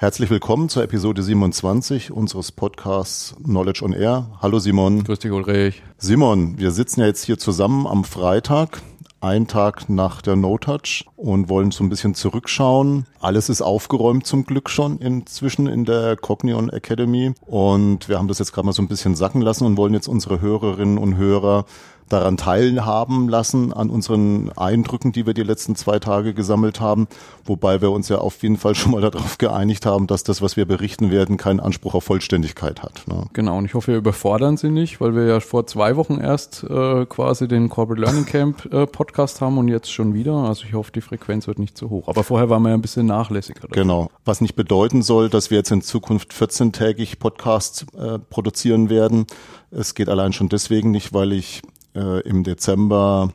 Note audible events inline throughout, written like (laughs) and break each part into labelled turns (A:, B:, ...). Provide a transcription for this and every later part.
A: Herzlich willkommen zur Episode 27 unseres Podcasts Knowledge on Air. Hallo Simon.
B: Grüß dich Ulrich.
A: Simon, wir sitzen ja jetzt hier zusammen am Freitag, ein Tag nach der No-Touch und wollen so ein bisschen zurückschauen. Alles ist aufgeräumt zum Glück schon inzwischen in der Cognion Academy und wir haben das jetzt gerade mal so ein bisschen sacken lassen und wollen jetzt unsere Hörerinnen und Hörer daran teilhaben lassen, an unseren Eindrücken, die wir die letzten zwei Tage gesammelt haben. Wobei wir uns ja auf jeden Fall schon mal darauf geeinigt haben, dass das, was wir berichten werden, keinen Anspruch auf Vollständigkeit hat.
B: Ne? Genau, und ich hoffe, wir überfordern Sie nicht, weil wir ja vor zwei Wochen erst äh, quasi den Corporate Learning Camp äh, Podcast haben und jetzt schon wieder. Also ich hoffe, die Frequenz wird nicht zu hoch. Aber vorher waren wir ja ein bisschen nachlässiger.
A: Genau, was nicht bedeuten soll, dass wir jetzt in Zukunft 14-tägig Podcasts äh, produzieren werden. Es geht allein schon deswegen nicht, weil ich äh, im Dezember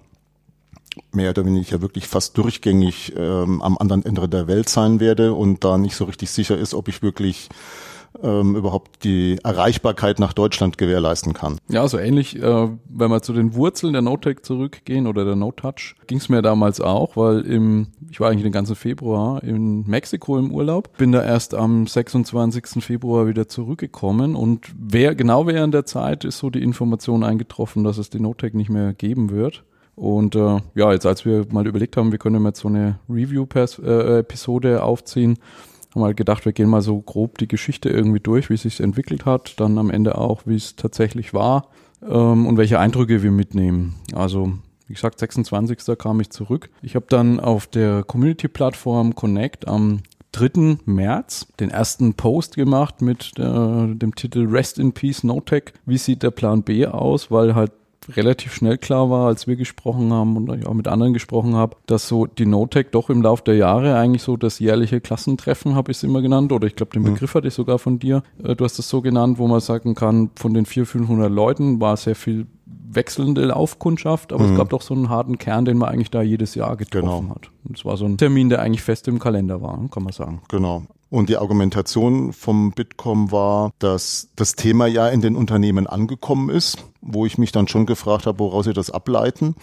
A: mehr oder weniger wirklich fast durchgängig ähm, am anderen Ende der Welt sein werde und da nicht so richtig sicher ist, ob ich wirklich ähm, überhaupt die Erreichbarkeit nach Deutschland gewährleisten kann.
B: Ja, so ähnlich, äh, wenn wir zu den Wurzeln der NoTech zurückgehen oder der No-Touch, ging es mir damals auch, weil im, ich war eigentlich den ganzen Februar in Mexiko im Urlaub, bin da erst am 26. Februar wieder zurückgekommen und wer, genau während der Zeit ist so die Information eingetroffen, dass es die NoTech nicht mehr geben wird. Und äh, ja, jetzt als wir mal überlegt haben, wir können jetzt so eine Review-Episode äh, aufziehen, haben halt gedacht, wir gehen mal so grob die Geschichte irgendwie durch, wie sich entwickelt hat, dann am Ende auch, wie es tatsächlich war ähm, und welche Eindrücke wir mitnehmen. Also wie gesagt, 26. kam ich zurück. Ich habe dann auf der Community-Plattform Connect am 3. März den ersten Post gemacht mit äh, dem Titel Rest in Peace No Tech. Wie sieht der Plan B aus? Weil halt relativ schnell klar war, als wir gesprochen haben und ich auch mit anderen gesprochen habe, dass so die NoTech doch im Laufe der Jahre eigentlich so das jährliche Klassentreffen, habe ich es immer genannt, oder ich glaube, den mhm. Begriff hatte ich sogar von dir. Äh, du hast es so genannt, wo man sagen kann, von den 400, 500 Leuten war sehr viel wechselnde Laufkundschaft, aber mhm. es gab doch so einen harten Kern, den man eigentlich da jedes Jahr getroffen genau. hat. Und es war so ein Termin, der eigentlich fest im Kalender war, kann man sagen.
A: Genau. Und die Argumentation vom Bitkom war, dass das Thema ja in den Unternehmen angekommen ist, wo ich mich dann schon gefragt habe, woraus sie das ableiten.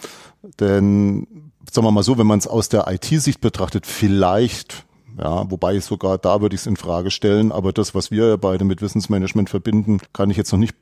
A: Denn sagen wir mal so, wenn man es aus der IT-Sicht betrachtet, vielleicht ja, wobei sogar da würde ich es in Frage stellen, aber das, was wir beide mit Wissensmanagement verbinden, kann ich jetzt noch nicht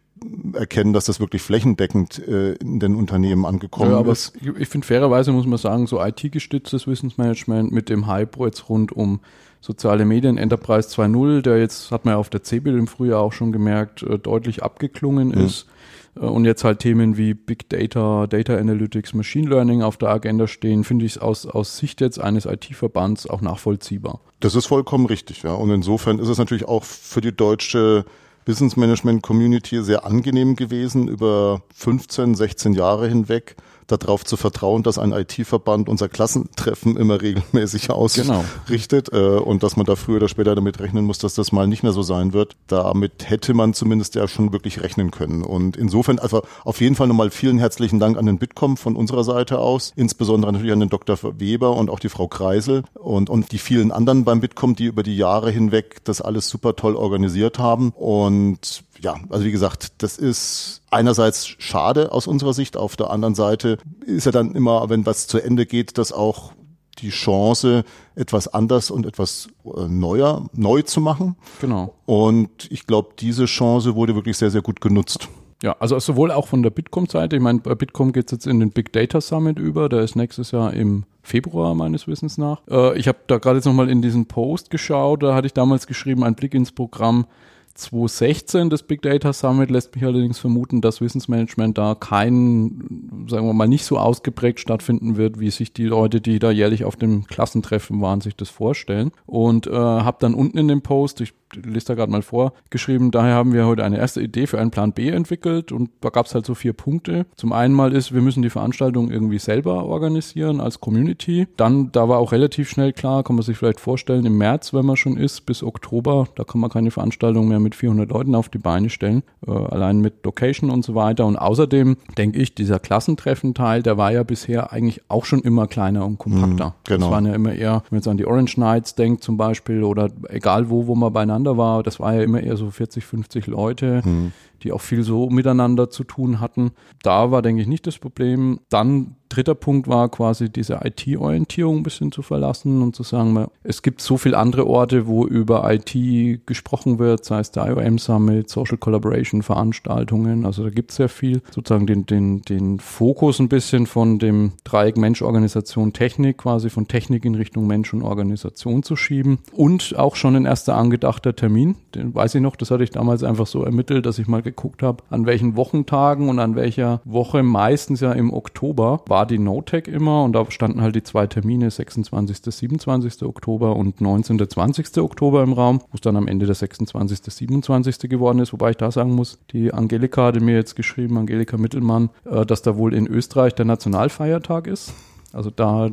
A: erkennen, dass das wirklich flächendeckend äh, in den Unternehmen angekommen ja, aber ist.
B: Ich, ich finde fairerweise muss man sagen, so IT-gestütztes Wissensmanagement mit dem Hype jetzt rund um soziale Medien Enterprise 2.0, der jetzt, hat man ja auf der CeBIT im Frühjahr auch schon gemerkt, äh, deutlich abgeklungen mhm. ist. Äh, und jetzt halt Themen wie Big Data, Data Analytics, Machine Learning auf der Agenda stehen, finde ich es aus, aus Sicht jetzt eines IT-Verbands auch nachvollziehbar.
A: Das ist vollkommen richtig, ja. Und insofern ist es natürlich auch für die deutsche Business Management Community sehr angenehm gewesen, über 15, 16 Jahre hinweg darauf zu vertrauen, dass ein IT-Verband unser Klassentreffen immer regelmäßig genau. ausrichtet genau. äh, und dass man da früher oder später damit rechnen muss, dass das mal nicht mehr so sein wird. Damit hätte man zumindest ja schon wirklich rechnen können. Und insofern, also auf jeden Fall nochmal vielen herzlichen Dank an den Bitkom von unserer Seite aus, insbesondere natürlich an den Dr. Weber und auch die Frau Kreisel und, und die vielen anderen beim Bitkom, die über die Jahre hinweg das alles super toll organisiert haben. Und ja, also wie gesagt, das ist einerseits schade aus unserer Sicht, auf der anderen Seite ist ja dann immer, wenn was zu Ende geht, das auch die Chance, etwas anders und etwas äh, neuer, neu zu machen.
B: Genau.
A: Und ich glaube, diese Chance wurde wirklich sehr, sehr gut genutzt.
B: Ja, also sowohl auch von der Bitkom-Seite, ich meine, bei Bitkom geht es jetzt in den Big Data Summit über, der ist nächstes Jahr im Februar meines Wissens nach. Äh, ich habe da gerade jetzt nochmal in diesen Post geschaut, da hatte ich damals geschrieben, ein Blick ins Programm 2016 das Big Data Summit lässt mich allerdings vermuten, dass Wissensmanagement da kein, sagen wir mal, nicht so ausgeprägt stattfinden wird, wie sich die Leute, die da jährlich auf dem Klassentreffen waren, sich das vorstellen. Und äh, habe dann unten in dem Post, ich lese da gerade mal vor, geschrieben, daher haben wir heute eine erste Idee für einen Plan B entwickelt und da gab es halt so vier Punkte. Zum einen mal ist, wir müssen die Veranstaltung irgendwie selber organisieren als Community. Dann, da war auch relativ schnell klar, kann man sich vielleicht vorstellen, im März, wenn man schon ist, bis Oktober, da kann man keine Veranstaltung mehr mit 400 Leuten auf die Beine stellen, äh, allein mit Location und so weiter. Und außerdem denke ich, dieser Klassentreffenteil, der war ja bisher eigentlich auch schon immer kleiner und kompakter. Mhm, genau. Das waren ja immer eher, wenn man jetzt an die Orange Nights denkt zum Beispiel oder egal wo, wo man beieinander beieinander war, das war ja immer eher so 40, 50 Leute, mhm. die auch viel so miteinander zu tun hatten. Da war, denke ich, nicht das Problem. Dann dritter Punkt war quasi diese IT-Orientierung ein bisschen zu verlassen und zu sagen, es gibt so viele andere Orte, wo über IT gesprochen wird, sei es der IOM Summit, Social Collaboration Veranstaltungen, also da gibt es sehr viel, sozusagen den, den, den Fokus ein bisschen von dem Dreieck Mensch, Organisation, Technik, quasi von Technik in Richtung Mensch und Organisation zu schieben. Und auch schon ein erster angedachter Termin, den weiß ich noch, das hatte ich damals einfach so ermittelt, dass ich mal geguckt habe, an welchen Wochentagen und an welcher Woche, meistens ja im Oktober, war die NoTech immer und da standen halt die zwei Termine, 26. 27. Oktober und 19. 20. Oktober im Raum, wo es dann am Ende der 26. 27. geworden ist, wobei ich da sagen muss, die Angelika hatte mir jetzt geschrieben, Angelika Mittelmann, äh, dass da wohl in Österreich der Nationalfeiertag ist. Also da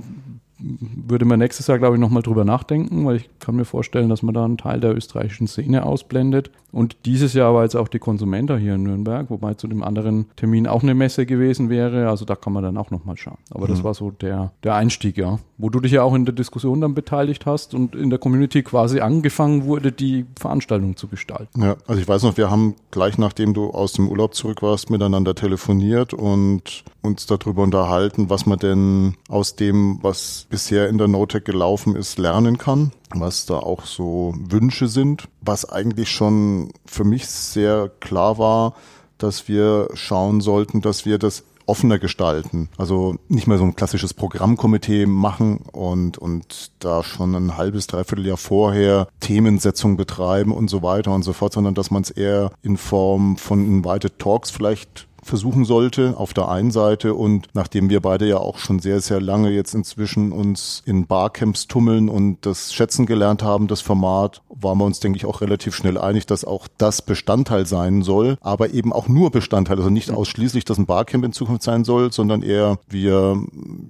B: würde man nächstes Jahr, glaube ich, nochmal drüber nachdenken, weil ich kann mir vorstellen, dass man da einen Teil der österreichischen Szene ausblendet. Und dieses Jahr war jetzt auch die Konsumenta hier in Nürnberg, wobei zu dem anderen Termin auch eine Messe gewesen wäre. Also da kann man dann auch nochmal schauen. Aber mhm. das war so der, der Einstieg, ja. Wo du dich ja auch in der Diskussion dann beteiligt hast und in der Community quasi angefangen wurde, die Veranstaltung zu gestalten.
A: Ja, also ich weiß noch, wir haben gleich nachdem du aus dem Urlaub zurück warst, miteinander telefoniert und uns darüber unterhalten, was man denn aus dem, was bisher in der NoTech gelaufen ist, lernen kann, was da auch so Wünsche sind, was eigentlich schon für mich sehr klar war, dass wir schauen sollten, dass wir das offener gestalten. Also nicht mehr so ein klassisches Programmkomitee machen und, und da schon ein halbes, dreiviertel Jahr vorher Themensetzung betreiben und so weiter und so fort, sondern dass man es eher in Form von Invited Talks vielleicht versuchen sollte, auf der einen Seite. Und nachdem wir beide ja auch schon sehr, sehr lange jetzt inzwischen uns in Barcamps tummeln und das schätzen gelernt haben, das Format, waren wir uns, denke ich, auch relativ schnell einig, dass auch das Bestandteil sein soll, aber eben auch nur Bestandteil, also nicht ausschließlich, dass ein Barcamp in Zukunft sein soll, sondern eher wir,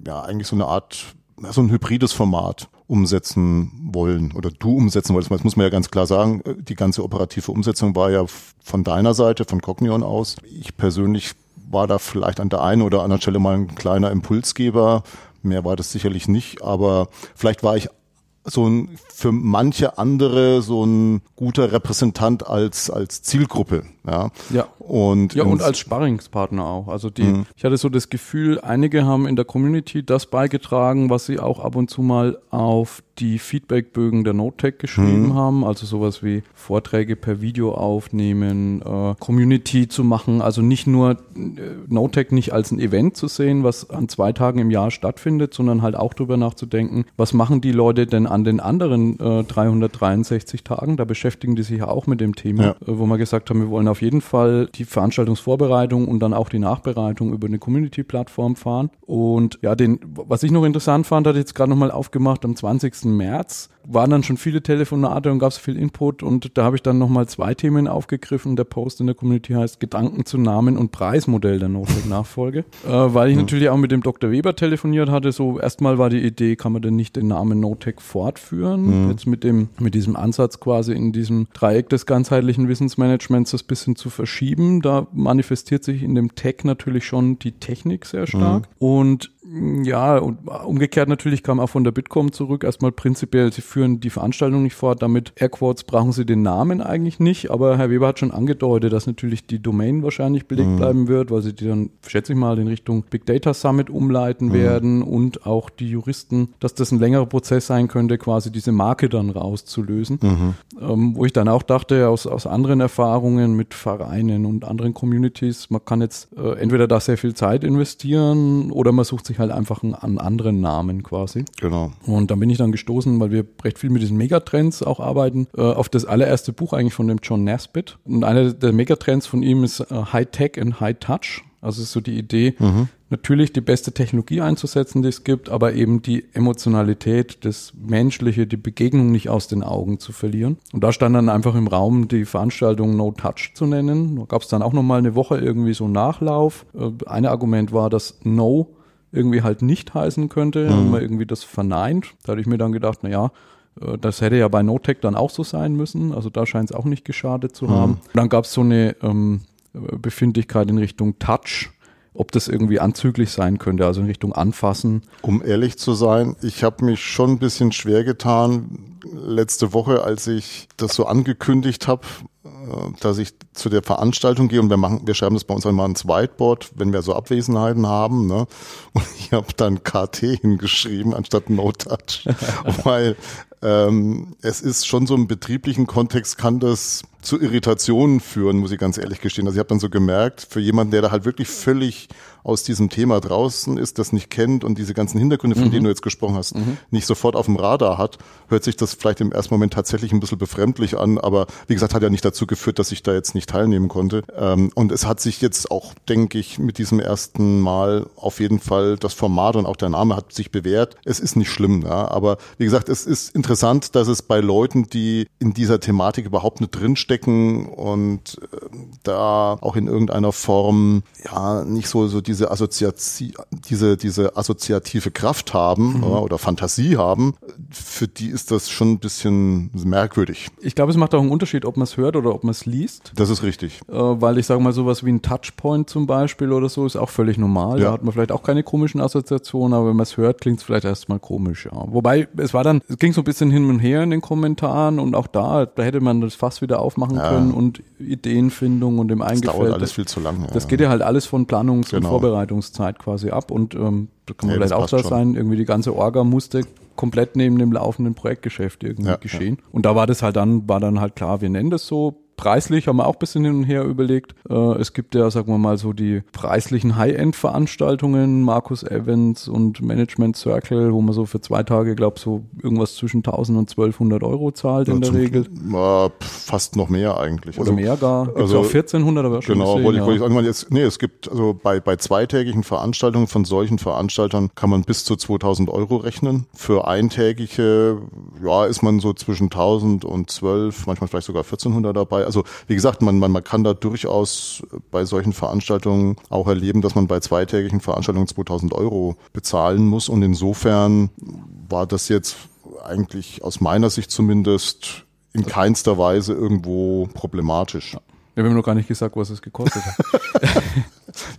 A: ja, eigentlich so eine Art so ein hybrides Format umsetzen wollen oder du umsetzen wolltest. Das muss man ja ganz klar sagen. Die ganze operative Umsetzung war ja von deiner Seite, von Cognion aus. Ich persönlich war da vielleicht an der einen oder anderen Stelle mal ein kleiner Impulsgeber. Mehr war das sicherlich nicht, aber vielleicht war ich so ein für manche andere so ein guter Repräsentant als als Zielgruppe, ja.
B: Ja. Und ja und als Sparringspartner auch. Also die, mhm. ich hatte so das Gefühl, einige haben in der Community das beigetragen, was sie auch ab und zu mal auf die Feedbackbögen der NoteTech geschrieben mhm. haben, also sowas wie Vorträge per Video aufnehmen, äh, Community zu machen, also nicht nur äh, NoteTech nicht als ein Event zu sehen, was an zwei Tagen im Jahr stattfindet, sondern halt auch drüber nachzudenken, was machen die Leute denn an den anderen äh, 363 Tagen? Da beschäftigen die sich ja auch mit dem Thema, ja. äh, wo wir gesagt haben, wir wollen auf jeden Fall die Veranstaltungsvorbereitung und dann auch die Nachbereitung über eine Community-Plattform fahren. Und ja, den, was ich noch interessant fand, hat jetzt gerade nochmal aufgemacht, am 20. März waren dann schon viele Telefonate und gab es viel Input und da habe ich dann nochmal zwei Themen aufgegriffen. Der Post in der Community heißt Gedanken zu Namen und Preismodell der Notebook-Nachfolge, (laughs) äh, weil ich mhm. natürlich auch mit dem Dr. Weber telefoniert hatte. So erstmal war die Idee, kann man denn nicht den Namen Notec fortführen? Mhm. Jetzt mit dem, mit diesem Ansatz quasi in diesem Dreieck des ganzheitlichen Wissensmanagements das bisschen zu verschieben. Da manifestiert sich in dem Tech natürlich schon die Technik sehr stark mhm. und ja, und umgekehrt natürlich kam auch von der Bitkom zurück. Erstmal prinzipiell, sie führen die Veranstaltung nicht fort. Damit Airquotes brauchen sie den Namen eigentlich nicht. Aber Herr Weber hat schon angedeutet, dass natürlich die Domain wahrscheinlich belegt mhm. bleiben wird, weil sie die dann, schätze ich mal, in Richtung Big Data Summit umleiten mhm. werden und auch die Juristen, dass das ein längerer Prozess sein könnte, quasi diese Marke dann rauszulösen. Mhm. Ähm, wo ich dann auch dachte, aus, aus anderen Erfahrungen mit Vereinen und anderen Communities, man kann jetzt äh, entweder da sehr viel Zeit investieren oder man sucht sich sich halt einfach einen, einen anderen Namen quasi.
A: Genau.
B: Und dann bin ich dann gestoßen, weil wir recht viel mit diesen Megatrends auch arbeiten, äh, auf das allererste Buch eigentlich von dem John Nesbitt. Und einer der Megatrends von ihm ist äh, High Tech and High Touch. Also ist so die Idee, mhm. natürlich die beste Technologie einzusetzen, die es gibt, aber eben die Emotionalität, das Menschliche, die Begegnung nicht aus den Augen zu verlieren. Und da stand dann einfach im Raum, die Veranstaltung No Touch zu nennen. Da gab es dann auch nochmal eine Woche irgendwie so Nachlauf. Äh, ein Argument war, dass No irgendwie halt nicht heißen könnte. Mhm. Haben wir irgendwie das verneint. Da hatte ich mir dann gedacht, na ja, äh, das hätte ja bei NoTech dann auch so sein müssen. Also da scheint es auch nicht geschadet zu mhm. haben. Dann gab es so eine ähm, Befindlichkeit in Richtung Touch, ob das irgendwie anzüglich sein könnte, also in Richtung Anfassen.
A: Um ehrlich zu sein, ich habe mich schon ein bisschen schwer getan letzte Woche, als ich das so angekündigt habe äh, dass ich zu der Veranstaltung gehe und wir machen, wir schreiben das bei uns einmal ins Whiteboard, wenn wir so Abwesenheiten haben, ne? (laughs) Und ich habe dann KT hingeschrieben anstatt No Touch, (laughs) weil ähm, es ist schon so im betrieblichen Kontext kann das zu Irritationen führen, muss ich ganz ehrlich gestehen. Also ich habe dann so gemerkt, für jemanden, der da halt wirklich völlig aus diesem Thema draußen ist, das nicht kennt und diese ganzen Hintergründe, von mhm. denen du jetzt gesprochen hast, mhm. nicht sofort auf dem Radar hat, hört sich das vielleicht im ersten Moment tatsächlich ein bisschen befremdlich an, aber wie gesagt, hat ja nicht dazu geführt, dass ich da jetzt nicht teilnehmen konnte. Ähm, und es hat sich jetzt auch, denke ich, mit diesem ersten Mal auf jeden Fall das Format und auch der Name hat sich bewährt. Es ist nicht schlimm, ja, aber wie gesagt, es ist interessant, dass es bei Leuten, die in dieser Thematik überhaupt nicht drinstecken und äh, da auch in irgendeiner Form ja nicht so so diese Assoziatie, diese diese assoziative Kraft haben mhm. oder Fantasie haben, für die ist das schon ein bisschen merkwürdig.
B: Ich glaube, es macht auch einen Unterschied, ob man es hört oder ob man es liest.
A: Das ist richtig.
B: Äh, weil ich sage mal sowas wie ein Touchpoint zum Beispiel oder so ist auch völlig normal. Ja. Da hat man vielleicht auch keine komischen Assoziationen, aber wenn man es hört, klingt es vielleicht erstmal komisch. Ja. Wobei es war dann, es ging so ein bisschen hin und her in den Kommentaren und auch da, da hätte man das fast wieder aufmachen ja. können und Ideenfindung und im Eingefeld. Das dauert
A: alles viel zu lange.
B: Das geht ja halt alles von Planungs- genau. und Vorbereitungszeit quasi ab und ähm, da kann man ja, vielleicht auch da sein, irgendwie die ganze Orga musste komplett neben dem laufenden Projektgeschäft irgendwie ja, geschehen. Ja. Und da war das halt dann, war dann halt klar, wir nennen das so, Preislich haben wir auch ein bisschen hin und her überlegt. Äh, es gibt ja, sagen wir mal, so die preislichen High-End-Veranstaltungen, Markus Evans und Management Circle, wo man so für zwei Tage, glaube so irgendwas zwischen 1000 und 1200 Euro zahlt ja, in der Regel.
A: Äh, fast noch mehr eigentlich.
B: Oder also, mehr gar. Gibt's also auch 1400, aber schon
A: Genau, gesehen, wollte, ich, wollte ich sagen, jetzt, nee, es gibt, also bei, bei zweitägigen Veranstaltungen von solchen Veranstaltern kann man bis zu 2000 Euro rechnen. Für eintägige, ja, ist man so zwischen 1000 und 12, manchmal vielleicht sogar 1400 dabei. Also wie gesagt, man, man, man kann da durchaus bei solchen Veranstaltungen auch erleben, dass man bei zweitägigen Veranstaltungen 2000 Euro bezahlen muss. Und insofern war das jetzt eigentlich aus meiner Sicht zumindest in keinster Weise irgendwo problematisch. Ja.
B: Wir haben noch gar nicht gesagt, was es gekostet hat. (laughs)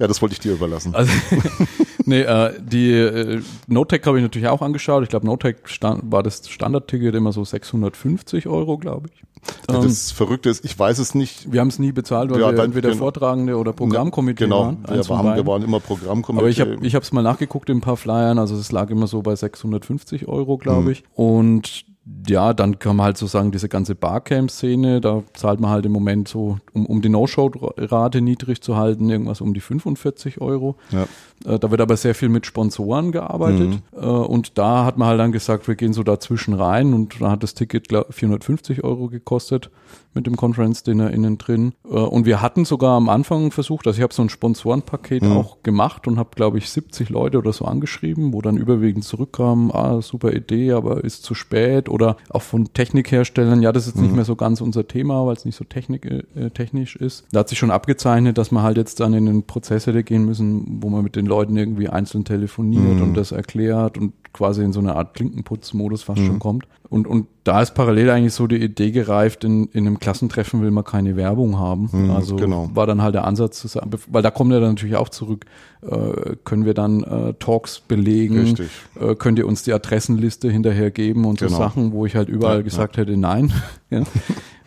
A: ja, das wollte ich dir überlassen.
B: Also, (laughs) nee, äh, die äh, Notec habe ich natürlich auch angeschaut. Ich glaube, Notec war das Standardticket immer so 650 Euro, glaube ich.
A: Das ähm, Verrückte ist, ich weiß es nicht.
B: Wir haben es nie bezahlt, weil ja, wir entweder genau, Vortragende oder Programmkomitee
A: genau,
B: waren.
A: Genau, wir, waren, wir waren immer Programmkomitee.
B: Aber ich habe ich es mal nachgeguckt in ein paar Flyern, also es lag immer so bei 650 Euro, glaube mhm. ich. Und ja, dann kann man halt so sagen, diese ganze Barcamp-Szene, da zahlt man halt im Moment so, um, um die No-Show-Rate niedrig zu halten, irgendwas um die 45 Euro. Ja. Äh, da wird aber sehr viel mit Sponsoren gearbeitet. Mhm. Äh, und da hat man halt dann gesagt, wir gehen so dazwischen rein und da hat das Ticket glaub, 450 Euro gekostet mit dem Conference Dinner innen drin. Äh, und wir hatten sogar am Anfang versucht, also ich habe so ein Sponsorenpaket mhm. auch gemacht und habe, glaube ich, 70 Leute oder so angeschrieben, wo dann überwiegend zurückkamen, ah, super Idee, aber ist zu spät. Oder auch von Technikherstellern, ja, das ist mhm. nicht mehr so ganz unser Thema, weil es nicht so technik, äh, technisch ist. Da hat sich schon abgezeichnet, dass wir halt jetzt dann in den Prozess hätte gehen müssen, wo man mit den Leuten irgendwie einzeln telefoniert mhm. und das erklärt und quasi in so eine Art Klinkenputzmodus fast mhm. schon kommt. Und, und da ist parallel eigentlich so die Idee gereift, in, in einem Klassentreffen will man keine Werbung haben. Mhm, also genau. war dann halt der Ansatz zu sagen, weil da kommt er dann natürlich auch zurück, äh, können wir dann äh, Talks belegen, äh, könnt ihr uns die Adressenliste hinterher geben und genau. so Sachen, wo ich halt überall ja, gesagt ja. hätte, nein. (laughs) ja.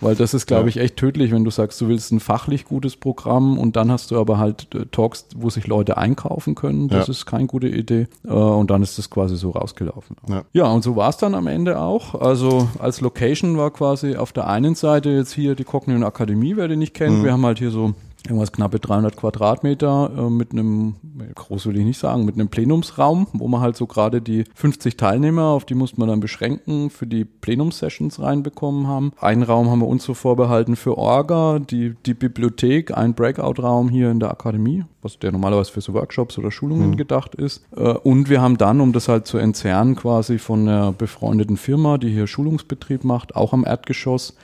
B: Weil das ist, glaube ich, echt tödlich, wenn du sagst, du willst ein fachlich gutes Programm und dann hast du aber halt äh, Talks, wo sich Leute einkaufen können. Das ja. ist keine gute Idee. Äh, und dann ist das quasi so rausgelaufen. Ja, ja und so war es dann am Ende auch. Also als Location war quasi auf der einen Seite jetzt hier die Cognition Akademie, wer den nicht kennt. Mhm. Wir haben halt hier so irgendwas knappe 300 Quadratmeter äh, mit einem, groß will ich nicht sagen, mit einem Plenumsraum, wo man halt so gerade die 50 Teilnehmer, auf die musste man dann beschränken, für die Plenumssessions reinbekommen haben. Einen Raum haben wir uns so vorbehalten für Orga, die, die Bibliothek, ein Breakout-Raum hier in der Akademie, was der normalerweise für so Workshops oder Schulungen mhm. gedacht ist. Äh, und wir haben dann, um das halt zu entzerren, quasi von einer befreundeten Firma, die hier Schulungsbetrieb macht, auch am Erdgeschoss,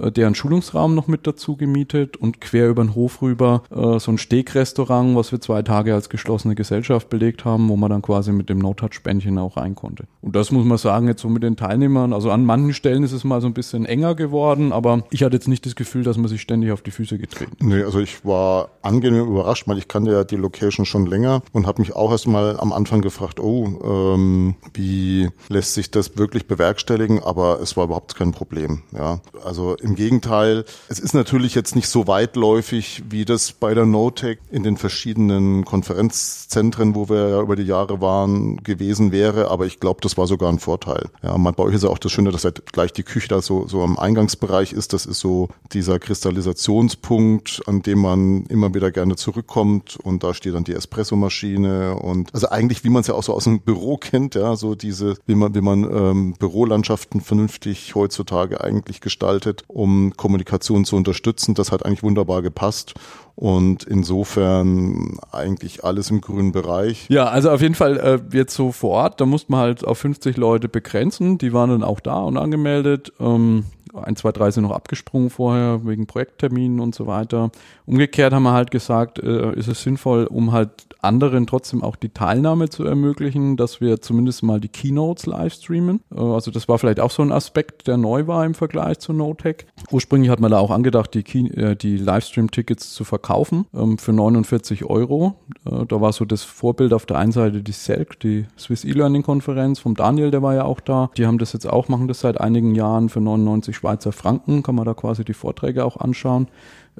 B: äh, deren Schulungsraum noch mit dazu gemietet und quer über den Hof rüber äh, so ein Steakrestaurant, was wir zwei Tage als geschlossene Gesellschaft belegt haben, wo man dann quasi mit dem No-Touch-Bändchen auch rein konnte. Und das muss man sagen, jetzt so mit den Teilnehmern, also an manchen Stellen ist es mal so ein bisschen enger geworden, aber ich hatte jetzt nicht das Gefühl, dass man sich ständig auf die Füße getreten
A: Nee, also ich war angenehm überrascht, weil ich kannte ja die Location schon länger und habe mich auch erstmal am Anfang gefragt, oh, ähm, wie lässt sich das wirklich bewerkstelligen, aber es war überhaupt kein Problem. Ja, also Im Gegenteil, es ist natürlich jetzt nicht so weitläufig, wie das bei der NoTech in den verschiedenen Konferenzzentren, wo wir ja über die Jahre waren, gewesen wäre, aber ich glaube, das war sogar ein Vorteil. Ja, man, bei euch ist ja auch das Schöne, dass halt gleich die Küche da so, so am Eingangsbereich ist. Das ist so dieser Kristallisationspunkt, an dem man immer wieder gerne zurückkommt und da steht dann die Espressomaschine und also eigentlich, wie man es ja auch so aus dem Büro kennt, ja, so diese, wie man, wie man ähm, Bürolandschaften vernünftig heutzutage eigentlich gestaltet, um Kommunikation zu unterstützen. Das hat eigentlich wunderbar gepasst. Und insofern eigentlich alles im grünen Bereich.
B: Ja, also auf jeden Fall äh, jetzt so vor Ort, da musste man halt auf 50 Leute begrenzen. Die waren dann auch da und angemeldet. Ähm, ein, zwei, drei sind noch abgesprungen vorher wegen Projektterminen und so weiter. Umgekehrt haben wir halt gesagt, äh, ist es sinnvoll, um halt anderen trotzdem auch die Teilnahme zu ermöglichen, dass wir zumindest mal die Keynotes live streamen. Äh, also das war vielleicht auch so ein Aspekt, der neu war im Vergleich zu NoTech. Ursprünglich hat man da auch angedacht, die, äh, die Livestream-Tickets zu verkaufen ähm, für 49 Euro. Äh, da war so das Vorbild auf der einen Seite die SELC, die Swiss E-Learning-Konferenz vom Daniel, der war ja auch da. Die haben das jetzt auch, machen das seit einigen Jahren für 99 Schweizer Franken, kann man da quasi die Vorträge auch anschauen.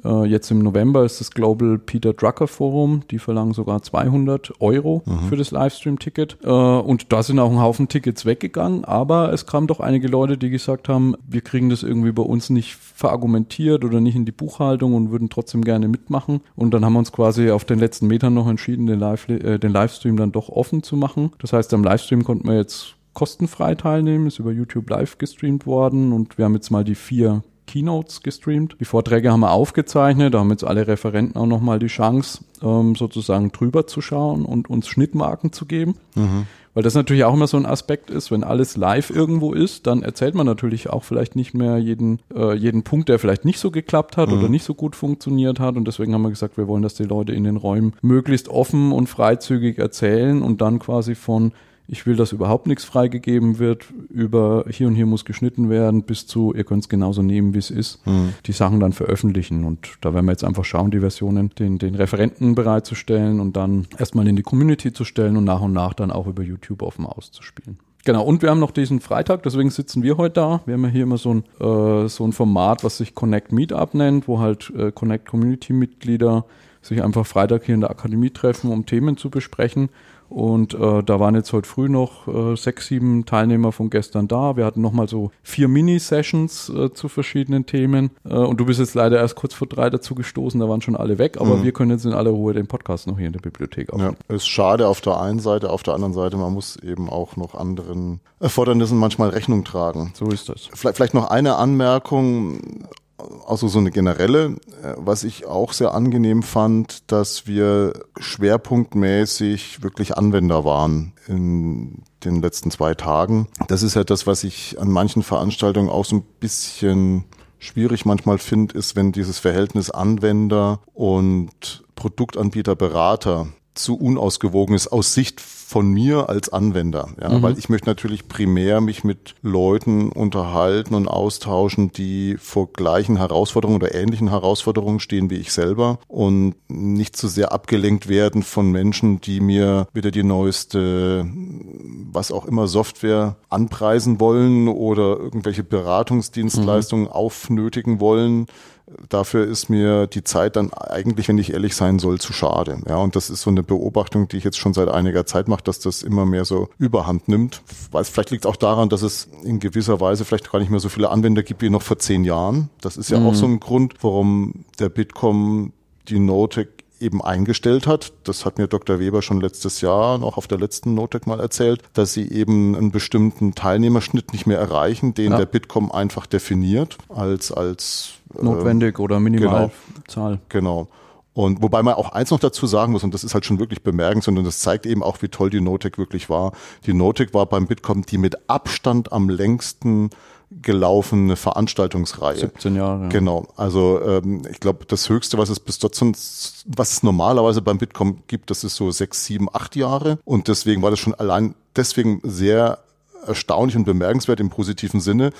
B: Äh, jetzt im November ist das Global Peter Drucker Forum. Die verlangen sogar 200 Euro mhm. für das Livestream-Ticket. Äh, und da sind auch ein Haufen Tickets weggegangen. Aber es kamen doch einige Leute, die gesagt haben, wir kriegen das irgendwie bei uns nicht verargumentiert oder nicht in die Buchhaltung und würden trotzdem gerne mitmachen. Und dann haben wir uns quasi auf den letzten Metern noch entschieden, den, Live äh, den Livestream dann doch offen zu machen. Das heißt, am Livestream konnten wir jetzt kostenfrei teilnehmen, ist über YouTube live gestreamt worden und wir haben jetzt mal die vier Keynotes gestreamt. Die Vorträge haben wir aufgezeichnet, da haben jetzt alle Referenten auch nochmal die Chance, ähm, sozusagen drüber zu schauen und uns Schnittmarken zu geben. Mhm. Weil das natürlich auch immer so ein Aspekt ist, wenn alles live irgendwo ist, dann erzählt man natürlich auch vielleicht nicht mehr jeden, äh, jeden Punkt, der vielleicht nicht so geklappt hat mhm. oder nicht so gut funktioniert hat. Und deswegen haben wir gesagt, wir wollen, dass die Leute in den Räumen möglichst offen und freizügig erzählen und dann quasi von ich will, dass überhaupt nichts freigegeben wird, über hier und hier muss geschnitten werden, bis zu, ihr könnt es genauso nehmen, wie es ist, mhm. die Sachen dann veröffentlichen. Und da werden wir jetzt einfach schauen, die Versionen den, den Referenten bereitzustellen und dann erstmal in die Community zu stellen und nach und nach dann auch über YouTube offen auszuspielen. Genau, und wir haben noch diesen Freitag, deswegen sitzen wir heute da. Wir haben ja hier immer so ein, äh, so ein Format, was sich Connect Meetup nennt, wo halt äh, Connect Community Mitglieder sich einfach Freitag hier in der Akademie treffen, um Themen zu besprechen. Und äh, da waren jetzt heute früh noch äh, sechs, sieben Teilnehmer von gestern da. Wir hatten nochmal so vier Mini-Sessions äh, zu verschiedenen Themen. Äh, und du bist jetzt leider erst kurz vor drei dazu gestoßen, da waren schon alle weg. Aber mhm. wir können jetzt in aller Ruhe den Podcast noch hier in der Bibliothek
A: aufnehmen. Ja, ist schade auf der einen Seite, auf der anderen Seite, man muss eben auch noch anderen Erfordernissen manchmal Rechnung tragen.
B: So ist das.
A: Vielleicht, vielleicht noch eine Anmerkung also so eine generelle, äh, was ich auch sehr angenehm fand, dass wir schwerpunktmäßig wirklich Anwender waren in den letzten zwei Tagen. Das ist ja das, was ich an manchen Veranstaltungen auch so ein bisschen schwierig manchmal finde, ist, wenn dieses Verhältnis Anwender und Produktanbieter, Berater zu unausgewogen ist aus Sicht von mir als Anwender, ja, mhm. weil ich möchte natürlich primär mich mit Leuten unterhalten und austauschen, die vor gleichen Herausforderungen oder ähnlichen Herausforderungen stehen wie ich selber und nicht zu so sehr abgelenkt werden von Menschen, die mir wieder die neueste, was auch immer Software anpreisen wollen oder irgendwelche Beratungsdienstleistungen mhm. aufnötigen wollen dafür ist mir die Zeit dann eigentlich, wenn ich ehrlich sein soll, zu schade. Ja, und das ist so eine Beobachtung, die ich jetzt schon seit einiger Zeit mache, dass das immer mehr so Überhand nimmt. Weiß, vielleicht liegt es auch daran, dass es in gewisser Weise vielleicht gar nicht mehr so viele Anwender gibt wie noch vor zehn Jahren. Das ist ja mhm. auch so ein Grund, warum der Bitkom die Notec eben eingestellt hat. Das hat mir Dr. Weber schon letztes Jahr noch auf der letzten Notec mal erzählt, dass sie eben einen bestimmten Teilnehmerschnitt nicht mehr erreichen, den ja. der Bitkom einfach definiert als als
B: notwendig äh, oder Minimalzahl.
A: Genau, genau. Und wobei man auch eins noch dazu sagen muss, und das ist halt schon wirklich bemerkenswert, und das zeigt eben auch, wie toll die Notec wirklich war. Die Notec war beim Bitkom die mit Abstand am längsten gelaufene Veranstaltungsreihe.
B: 17 Jahre. Ja.
A: Genau. Also ähm, ich glaube, das Höchste, was es bis dort was es normalerweise beim Bitkom gibt, das ist so sechs, sieben, acht Jahre. Und deswegen war das schon allein deswegen sehr erstaunlich und bemerkenswert im positiven Sinne,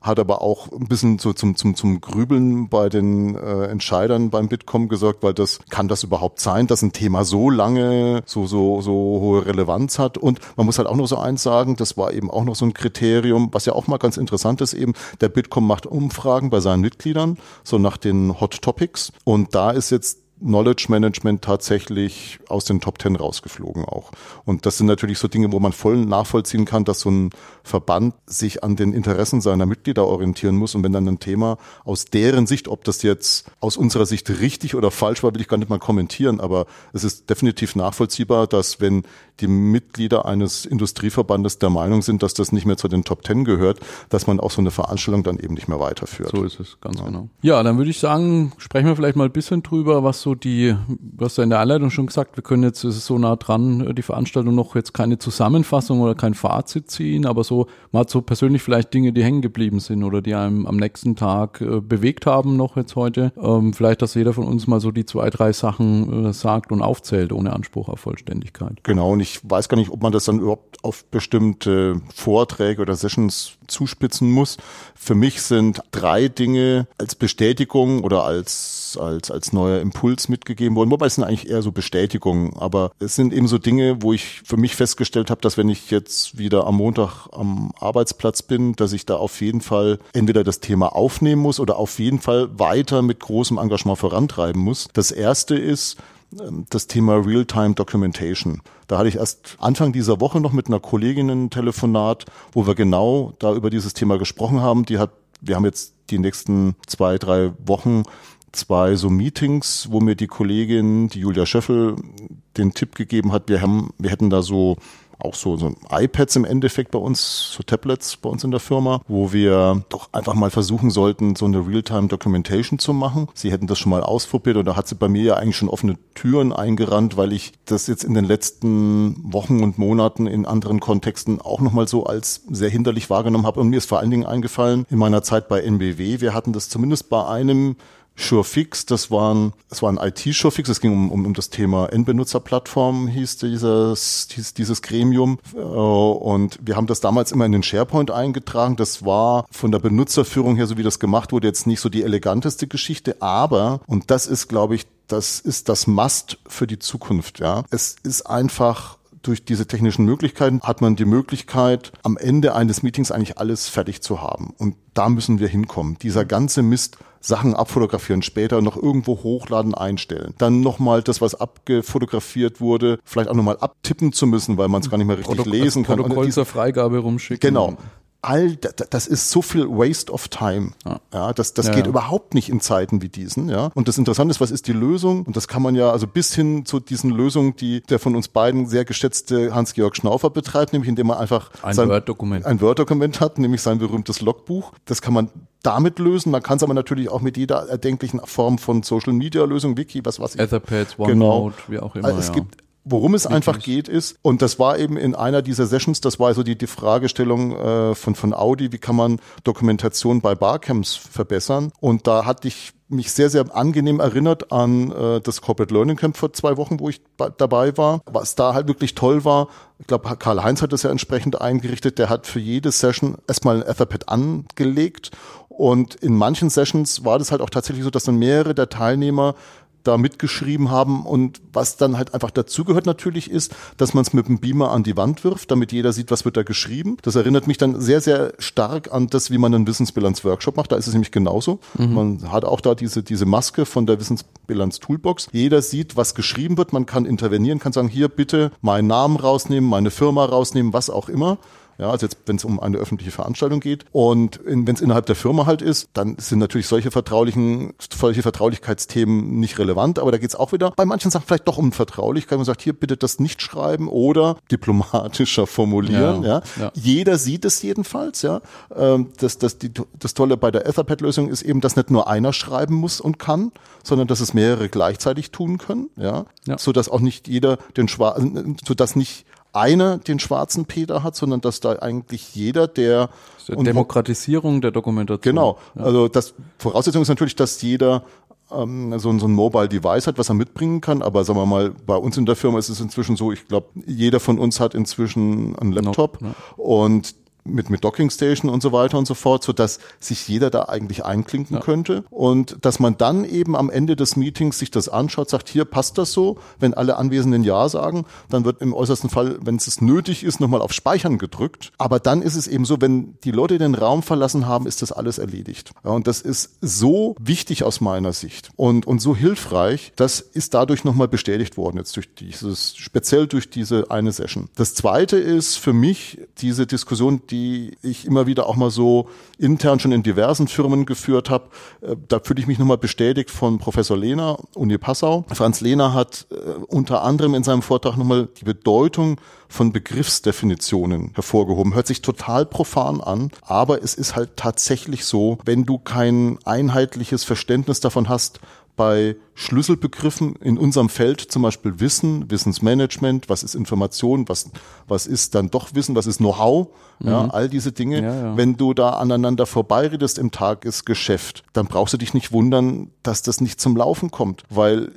A: hat aber auch ein bisschen so zum, zum, zum Grübeln bei den äh, Entscheidern beim Bitkom gesorgt, weil das kann das überhaupt sein, dass ein Thema so lange so, so, so hohe Relevanz hat. Und man muss halt auch noch so eins sagen, das war eben auch noch so ein Kriterium, was ja auch mal ganz interessant ist eben, der Bitkom macht Umfragen bei seinen Mitgliedern, so nach den Hot Topics. Und da ist jetzt Knowledge Management tatsächlich aus den Top Ten rausgeflogen auch. Und das sind natürlich so Dinge, wo man voll nachvollziehen kann, dass so ein Verband sich an den Interessen seiner Mitglieder orientieren muss. Und wenn dann ein Thema aus deren Sicht, ob das jetzt aus unserer Sicht richtig oder falsch war, will ich gar nicht mal kommentieren, aber es ist definitiv nachvollziehbar, dass wenn die Mitglieder eines Industrieverbandes der Meinung sind, dass das nicht mehr zu den Top Ten gehört, dass man auch so eine Veranstaltung dann eben nicht mehr weiterführt.
B: So ist es, ganz ja. genau. Ja, dann würde ich sagen, sprechen wir vielleicht mal ein bisschen drüber, was so die, du hast ja in der Einleitung schon gesagt, wir können jetzt, es ist so nah dran, die Veranstaltung noch jetzt keine Zusammenfassung oder kein Fazit ziehen, aber so, man hat so persönlich vielleicht Dinge, die hängen geblieben sind oder die einem am nächsten Tag äh, bewegt haben noch jetzt heute. Ähm, vielleicht, dass jeder von uns mal so die zwei, drei Sachen äh, sagt und aufzählt, ohne Anspruch auf Vollständigkeit.
A: Genau, und ich weiß gar nicht, ob man das dann überhaupt auf bestimmte Vorträge oder Sessions zuspitzen muss. Für mich sind drei Dinge als Bestätigung oder als, als, als neuer Impuls mitgegeben worden. Wobei es sind eigentlich eher so Bestätigungen. Aber es sind eben so Dinge, wo ich für mich festgestellt habe, dass wenn ich jetzt wieder am Montag am Arbeitsplatz bin, dass ich da auf jeden Fall entweder das Thema aufnehmen muss oder auf jeden Fall weiter mit großem Engagement vorantreiben muss. Das erste ist, ähm, das Thema Real-Time Documentation. Da hatte ich erst Anfang dieser Woche noch mit einer Kollegin ein Telefonat, wo wir genau da über dieses Thema gesprochen haben. Die hat, wir haben jetzt die nächsten zwei, drei Wochen zwei so Meetings, wo mir die Kollegin, die Julia Schöffel, den Tipp gegeben hat, wir haben, wir hätten da so auch so, so iPads im Endeffekt bei uns, so Tablets bei uns in der Firma, wo wir doch einfach mal versuchen sollten, so eine Real-Time Documentation zu machen. Sie hätten das schon mal ausprobiert und da hat sie bei mir ja eigentlich schon offene Türen eingerannt, weil ich das jetzt in den letzten Wochen und Monaten in anderen Kontexten auch nochmal so als sehr hinderlich wahrgenommen habe. Und mir ist vor allen Dingen eingefallen, in meiner Zeit bei NBW, wir hatten das zumindest bei einem SureFix, das waren, es war ein IT-SureFix, es ging um, um, um das Thema Endbenutzerplattform, hieß dieses, hieß dieses Gremium. Äh, und wir haben das damals immer in den SharePoint eingetragen. Das war von der Benutzerführung her, so wie das gemacht wurde, jetzt nicht so die eleganteste Geschichte, aber, und das ist, glaube ich, das ist das Must für die Zukunft, ja. Es ist einfach durch diese technischen Möglichkeiten hat man die Möglichkeit, am Ende eines Meetings eigentlich alles fertig zu haben. Und da müssen wir hinkommen. Dieser ganze Mist Sachen abfotografieren, später noch irgendwo hochladen, einstellen. Dann nochmal das, was abgefotografiert wurde, vielleicht auch nochmal abtippen zu müssen, weil man es gar nicht mehr richtig Protok lesen kann.
B: Protokoll zur Freigabe rumschicken.
A: Genau all das ist so viel Waste of Time. Ja, ja das, das ja, geht ja. überhaupt nicht in Zeiten wie diesen. Ja, und das Interessante ist, was ist die Lösung? Und das kann man ja also bis hin zu diesen Lösungen, die der von uns beiden sehr geschätzte Hans-Georg Schnaufer betreibt, nämlich indem man einfach
B: ein Word-Dokument
A: ein Word-Dokument hat, nämlich sein berühmtes Logbuch. Das kann man damit lösen. Man kann es aber natürlich auch mit jeder erdenklichen Form von Social Media Lösung, Wiki, was was ich.
B: Etherpads, OneNote, genau. wie auch immer.
A: Also es ja. gibt Worum es einfach geht ist, und das war eben in einer dieser Sessions, das war so die, die Fragestellung äh, von, von Audi, wie kann man Dokumentation bei Barcamps verbessern? Und da hatte ich mich sehr, sehr angenehm erinnert an äh, das Corporate Learning Camp vor zwei Wochen, wo ich dabei war. Was da halt wirklich toll war, ich glaube, Karl-Heinz hat das ja entsprechend eingerichtet, der hat für jede Session erstmal ein Etherpad angelegt und in manchen Sessions war das halt auch tatsächlich so, dass dann mehrere der Teilnehmer da mitgeschrieben haben. Und was dann halt einfach dazugehört natürlich ist, dass man es mit dem Beamer an die Wand wirft, damit jeder sieht, was wird da geschrieben. Das erinnert mich dann sehr, sehr stark an das, wie man einen Wissensbilanz-Workshop macht. Da ist es nämlich genauso. Mhm. Man hat auch da diese, diese Maske von der Wissensbilanz-Toolbox. Jeder sieht, was geschrieben wird. Man kann intervenieren, kann sagen, hier bitte meinen Namen rausnehmen, meine Firma rausnehmen, was auch immer. Ja, also jetzt, wenn es um eine öffentliche Veranstaltung geht. Und wenn es innerhalb der Firma halt ist, dann sind natürlich solche vertraulichen, solche Vertraulichkeitsthemen nicht relevant. Aber da geht es auch wieder bei manchen Sachen vielleicht doch um Vertraulichkeit. Man sagt, hier bitte das nicht schreiben oder diplomatischer formulieren. Ja, ja. ja. Jeder sieht es jedenfalls. Ja, ähm, das, das, die, das Tolle bei der Etherpad-Lösung ist eben, dass nicht nur einer schreiben muss und kann, sondern dass es mehrere gleichzeitig tun können. Ja, ja. so dass auch nicht jeder den schwarzen, so dass nicht einer den schwarzen Peter hat, sondern dass da eigentlich jeder, der
B: Demokratisierung der Dokumentation.
A: Genau. Ja. Also das Voraussetzung ist natürlich, dass jeder ähm, so, so ein Mobile Device hat, was er mitbringen kann. Aber sagen wir mal, bei uns in der Firma ist es inzwischen so, ich glaube, jeder von uns hat inzwischen einen Laptop. No, no. Und mit, mit Docking Station und so weiter und so fort, so dass sich jeder da eigentlich einklinken ja. könnte und dass man dann eben am Ende des Meetings sich das anschaut, sagt, hier passt das so, wenn alle Anwesenden Ja sagen, dann wird im äußersten Fall, wenn es nötig ist, nochmal auf Speichern gedrückt. Aber dann ist es eben so, wenn die Leute den Raum verlassen haben, ist das alles erledigt. Ja, und das ist so wichtig aus meiner Sicht und, und so hilfreich, das ist dadurch nochmal bestätigt worden, jetzt durch dieses, speziell durch diese eine Session. Das zweite ist für mich diese Diskussion, die ich immer wieder auch mal so intern schon in diversen Firmen geführt habe. Äh, da fühle ich mich nochmal bestätigt von Professor Lehner, Uni Passau. Franz Lehner hat äh, unter anderem in seinem Vortrag nochmal die Bedeutung von Begriffsdefinitionen hervorgehoben. Hört sich total profan an, aber es ist halt tatsächlich so, wenn du kein einheitliches Verständnis davon hast, bei Schlüsselbegriffen in unserem Feld, zum Beispiel Wissen, Wissensmanagement, was ist Information, was, was ist dann doch Wissen, was ist Know-how, mhm. ja, all diese Dinge. Ja, ja. Wenn du da aneinander vorbeiredest im Tagesgeschäft, dann brauchst du dich nicht wundern, dass das nicht zum Laufen kommt, weil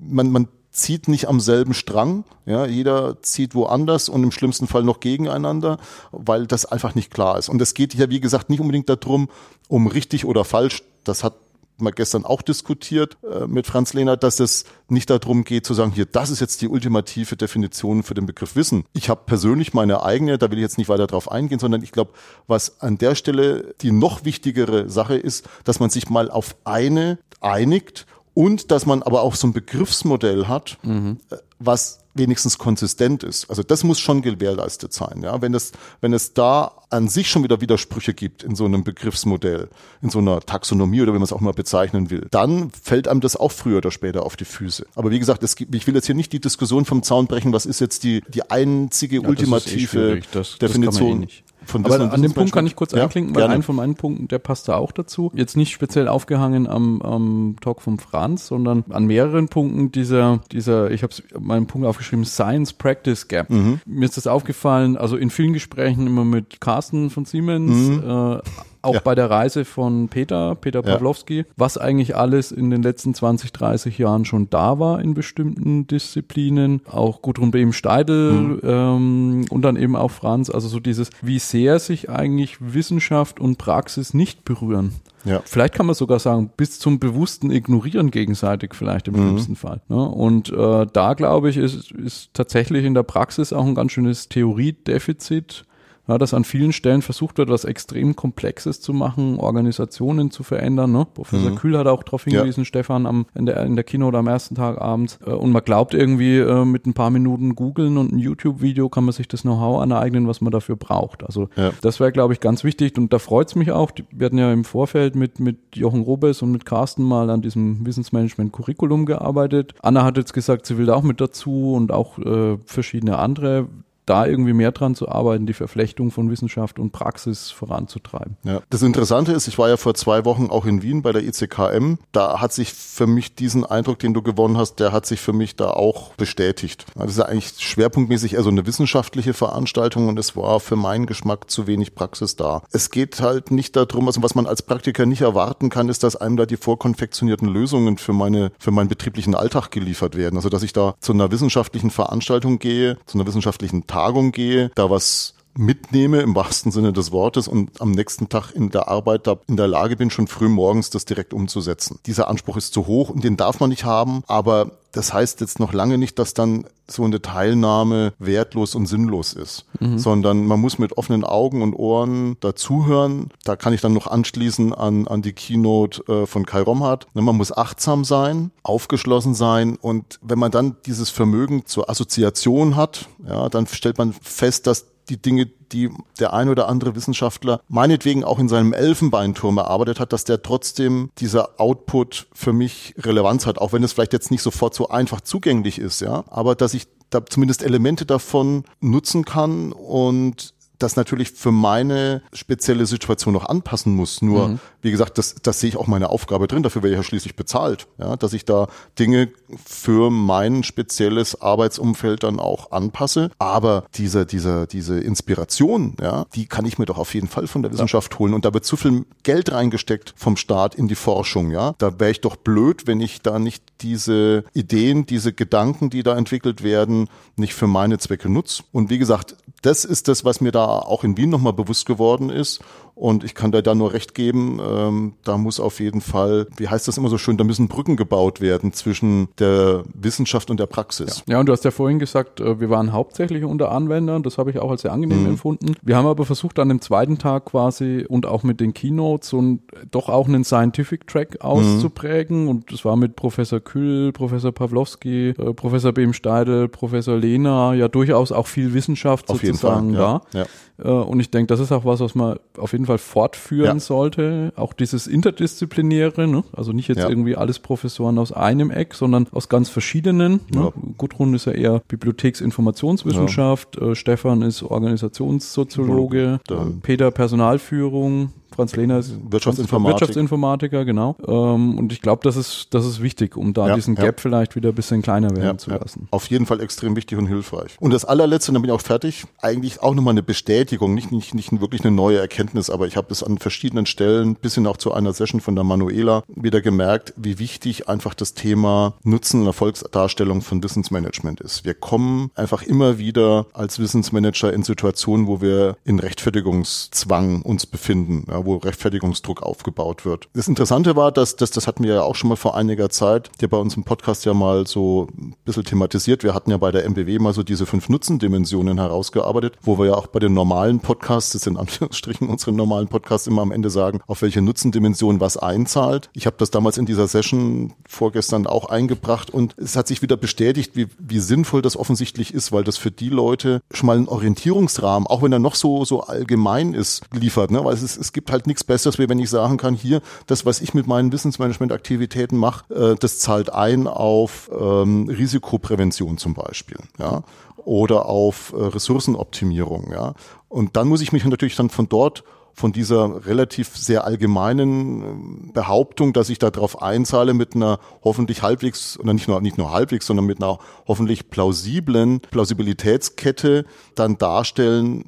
A: man, man zieht nicht am selben Strang. Ja, jeder zieht woanders und im schlimmsten Fall noch gegeneinander, weil das einfach nicht klar ist. Und es geht ja, wie gesagt, nicht unbedingt darum, um richtig oder falsch. Das hat man gestern auch diskutiert äh, mit Franz Lehner, dass es nicht darum geht zu sagen, hier, das ist jetzt die ultimative Definition für den Begriff Wissen. Ich habe persönlich meine eigene, da will ich jetzt nicht weiter drauf eingehen, sondern ich glaube, was an der Stelle die noch wichtigere Sache ist, dass man sich mal auf eine einigt und dass man aber auch so ein Begriffsmodell hat, mhm. was wenigstens konsistent ist. Also das muss schon gewährleistet sein. Ja, wenn es wenn es da an sich schon wieder Widersprüche gibt in so einem Begriffsmodell, in so einer Taxonomie oder wie man es auch mal bezeichnen will, dann fällt einem das auch früher oder später auf die Füße. Aber wie gesagt, es gibt, ich will jetzt hier nicht die Diskussion vom Zaun brechen. Was ist jetzt die die einzige ja, ultimative
B: das eh das,
A: Definition?
B: Das von Aber an dem Punkt kann ich kurz ja, einklinken, weil gerne. ein von meinen Punkten, der passt da auch dazu. Jetzt nicht speziell aufgehangen am, am Talk von Franz, sondern an mehreren Punkten dieser, dieser ich habe meinen Punkt aufgeschrieben, Science Practice Gap. Mhm. Mir ist das aufgefallen, also in vielen Gesprächen immer mit Carsten von Siemens, mhm. äh, auch ja. bei der Reise von Peter, Peter Pawlowski, ja. was eigentlich alles in den letzten 20, 30 Jahren schon da war in bestimmten Disziplinen. Auch Gudrun Behm Steidel mhm. ähm, und dann eben auch Franz. Also so dieses, wie sehr sich eigentlich Wissenschaft und Praxis nicht berühren. Ja. Vielleicht kann man sogar sagen, bis zum bewussten Ignorieren gegenseitig vielleicht im mhm. schlimmsten Fall. Ne? Und äh, da glaube ich, ist, ist tatsächlich in der Praxis auch ein ganz schönes Theoriedefizit ja, dass an vielen Stellen versucht wird, was extrem Komplexes zu machen, Organisationen zu verändern. Ne? Professor mhm. Kühl hat auch darauf hingewiesen, ja. Stefan, am, in, der, in der Keynote am ersten Tag abends. Äh, und man glaubt irgendwie, äh, mit ein paar Minuten googeln und ein YouTube-Video kann man sich das Know-how aneignen, was man dafür braucht. Also ja. das wäre, glaube ich, ganz wichtig. Und da freut es mich auch. Wir hatten ja im Vorfeld mit, mit Jochen Robes und mit Carsten mal an diesem Wissensmanagement-Curriculum gearbeitet. Anna hat jetzt gesagt, sie will da auch mit dazu und auch äh, verschiedene andere da irgendwie mehr dran zu arbeiten, die Verflechtung von Wissenschaft und Praxis voranzutreiben.
A: Ja. Das Interessante ist, ich war ja vor zwei Wochen auch in Wien bei der ICKM. Da hat sich für mich diesen Eindruck, den du gewonnen hast, der hat sich für mich da auch bestätigt. Das ist ja eigentlich schwerpunktmäßig eher so eine wissenschaftliche Veranstaltung und es war für meinen Geschmack zu wenig Praxis da. Es geht halt nicht darum, also was man als Praktiker nicht erwarten kann, ist, dass einem da die vorkonfektionierten Lösungen für meine, für meinen betrieblichen Alltag geliefert werden. Also dass ich da zu einer wissenschaftlichen Veranstaltung gehe, zu einer wissenschaftlichen Tagung Tagung gehe, da was mitnehme im wahrsten Sinne des Wortes und am nächsten Tag in der Arbeit da in der Lage bin, schon früh morgens das direkt umzusetzen. Dieser Anspruch ist zu hoch und den darf man nicht haben, aber das heißt jetzt noch lange nicht, dass dann so eine Teilnahme wertlos und sinnlos ist, mhm. sondern man muss mit offenen Augen und Ohren dazuhören. Da kann ich dann noch anschließen an, an die Keynote äh, von Kai Romhardt. Ne, man muss achtsam sein, aufgeschlossen sein und wenn man dann dieses Vermögen zur Assoziation hat, ja, dann stellt man fest, dass die Dinge, die der ein oder andere Wissenschaftler meinetwegen auch in seinem Elfenbeinturm erarbeitet hat, dass der trotzdem dieser Output für mich Relevanz hat, auch wenn es vielleicht jetzt nicht sofort so einfach zugänglich ist, ja, aber dass ich da zumindest Elemente davon nutzen kann und das natürlich für meine spezielle Situation noch anpassen muss. Nur, mhm. wie gesagt, das, das sehe ich auch meine Aufgabe drin. Dafür werde ich ja schließlich bezahlt. Ja, dass ich da Dinge für mein spezielles Arbeitsumfeld dann auch anpasse. Aber diese, diese, diese Inspiration, ja, die kann ich mir doch auf jeden Fall von der Wissenschaft holen. Und da wird zu viel Geld reingesteckt vom Staat in die Forschung. Ja, da wäre ich doch blöd, wenn ich da nicht diese Ideen, diese Gedanken, die da entwickelt werden, nicht für meine Zwecke nutze. Und wie gesagt, das ist das, was mir da auch in Wien nochmal bewusst geworden ist. Und ich kann da da nur recht geben, ähm, da muss auf jeden Fall, wie heißt das immer so schön, da müssen Brücken gebaut werden zwischen der Wissenschaft und der Praxis.
B: Ja, ja und du hast ja vorhin gesagt, äh, wir waren hauptsächlich unter Anwendern, das habe ich auch als sehr angenehm mhm. empfunden. Wir haben aber versucht, an dem zweiten Tag quasi und auch mit den Keynotes und doch auch einen Scientific Track auszuprägen. Mhm. Und das war mit Professor Kühl, Professor Pawlowski, äh, Professor Behm Steidel, Professor Lehner, ja durchaus auch viel Wissenschaft auf sozusagen
A: Fall, ja. da. Ja.
B: Äh, und ich denke, das ist auch was, was man auf jeden Fall fortführen ja. sollte. Auch dieses Interdisziplinäre, ne? also nicht jetzt ja. irgendwie alles Professoren aus einem Eck, sondern aus ganz verschiedenen. Ne? Ja. Ne? Gudrun ist ja eher Bibliotheksinformationswissenschaft, äh, Stefan ist Organisationssoziologe, Peter Personalführung, Franz Lehner ist
A: Wirtschaftsinformatiker.
B: Wirtschaftsinformatiker, genau. Ähm, und ich glaube, das ist, das ist wichtig, um da ja, diesen Gap ja. vielleicht wieder ein bisschen kleiner werden ja, zu lassen.
A: Auf jeden Fall extrem wichtig und hilfreich. Und das allerletzte, dann bin ich auch fertig, eigentlich auch nochmal eine Bestätigung, nicht, nicht, nicht wirklich eine neue Erkenntnis, aber ich habe es an verschiedenen Stellen, bis hin auch zu einer Session von der Manuela, wieder gemerkt, wie wichtig einfach das Thema Nutzen und Erfolgsdarstellung von Wissensmanagement ist. Wir kommen einfach immer wieder als Wissensmanager in Situationen, wo wir in Rechtfertigungszwang uns befinden, wo wo Rechtfertigungsdruck aufgebaut wird. Das Interessante war, dass, dass das hatten wir ja auch schon mal vor einiger Zeit, der bei uns im Podcast ja mal so ein bisschen thematisiert. Wir hatten ja bei der MBW mal so diese fünf Nutzendimensionen herausgearbeitet, wo wir ja auch bei den normalen Podcasts, das sind in Anführungsstrichen unsere normalen Podcasts, immer am Ende sagen, auf welche Nutzendimension was einzahlt. Ich habe das damals in dieser Session vorgestern auch eingebracht und es hat sich wieder bestätigt, wie, wie sinnvoll das offensichtlich ist, weil das für die Leute schon mal einen Orientierungsrahmen, auch wenn er noch so, so allgemein ist, liefert. Ne? Weil es, es gibt halt nichts Besseres, wie wenn ich sagen kann, hier, das, was ich mit meinen Wissensmanagement-Aktivitäten mache, äh, das zahlt ein auf ähm, Risikoprävention zum Beispiel, ja, oder auf äh, Ressourcenoptimierung, ja. Und dann muss ich mich natürlich dann von dort von dieser relativ sehr allgemeinen äh, Behauptung, dass ich darauf einzahle mit einer hoffentlich halbwegs, oder nicht nur, nicht nur halbwegs, sondern mit einer hoffentlich plausiblen Plausibilitätskette dann darstellen,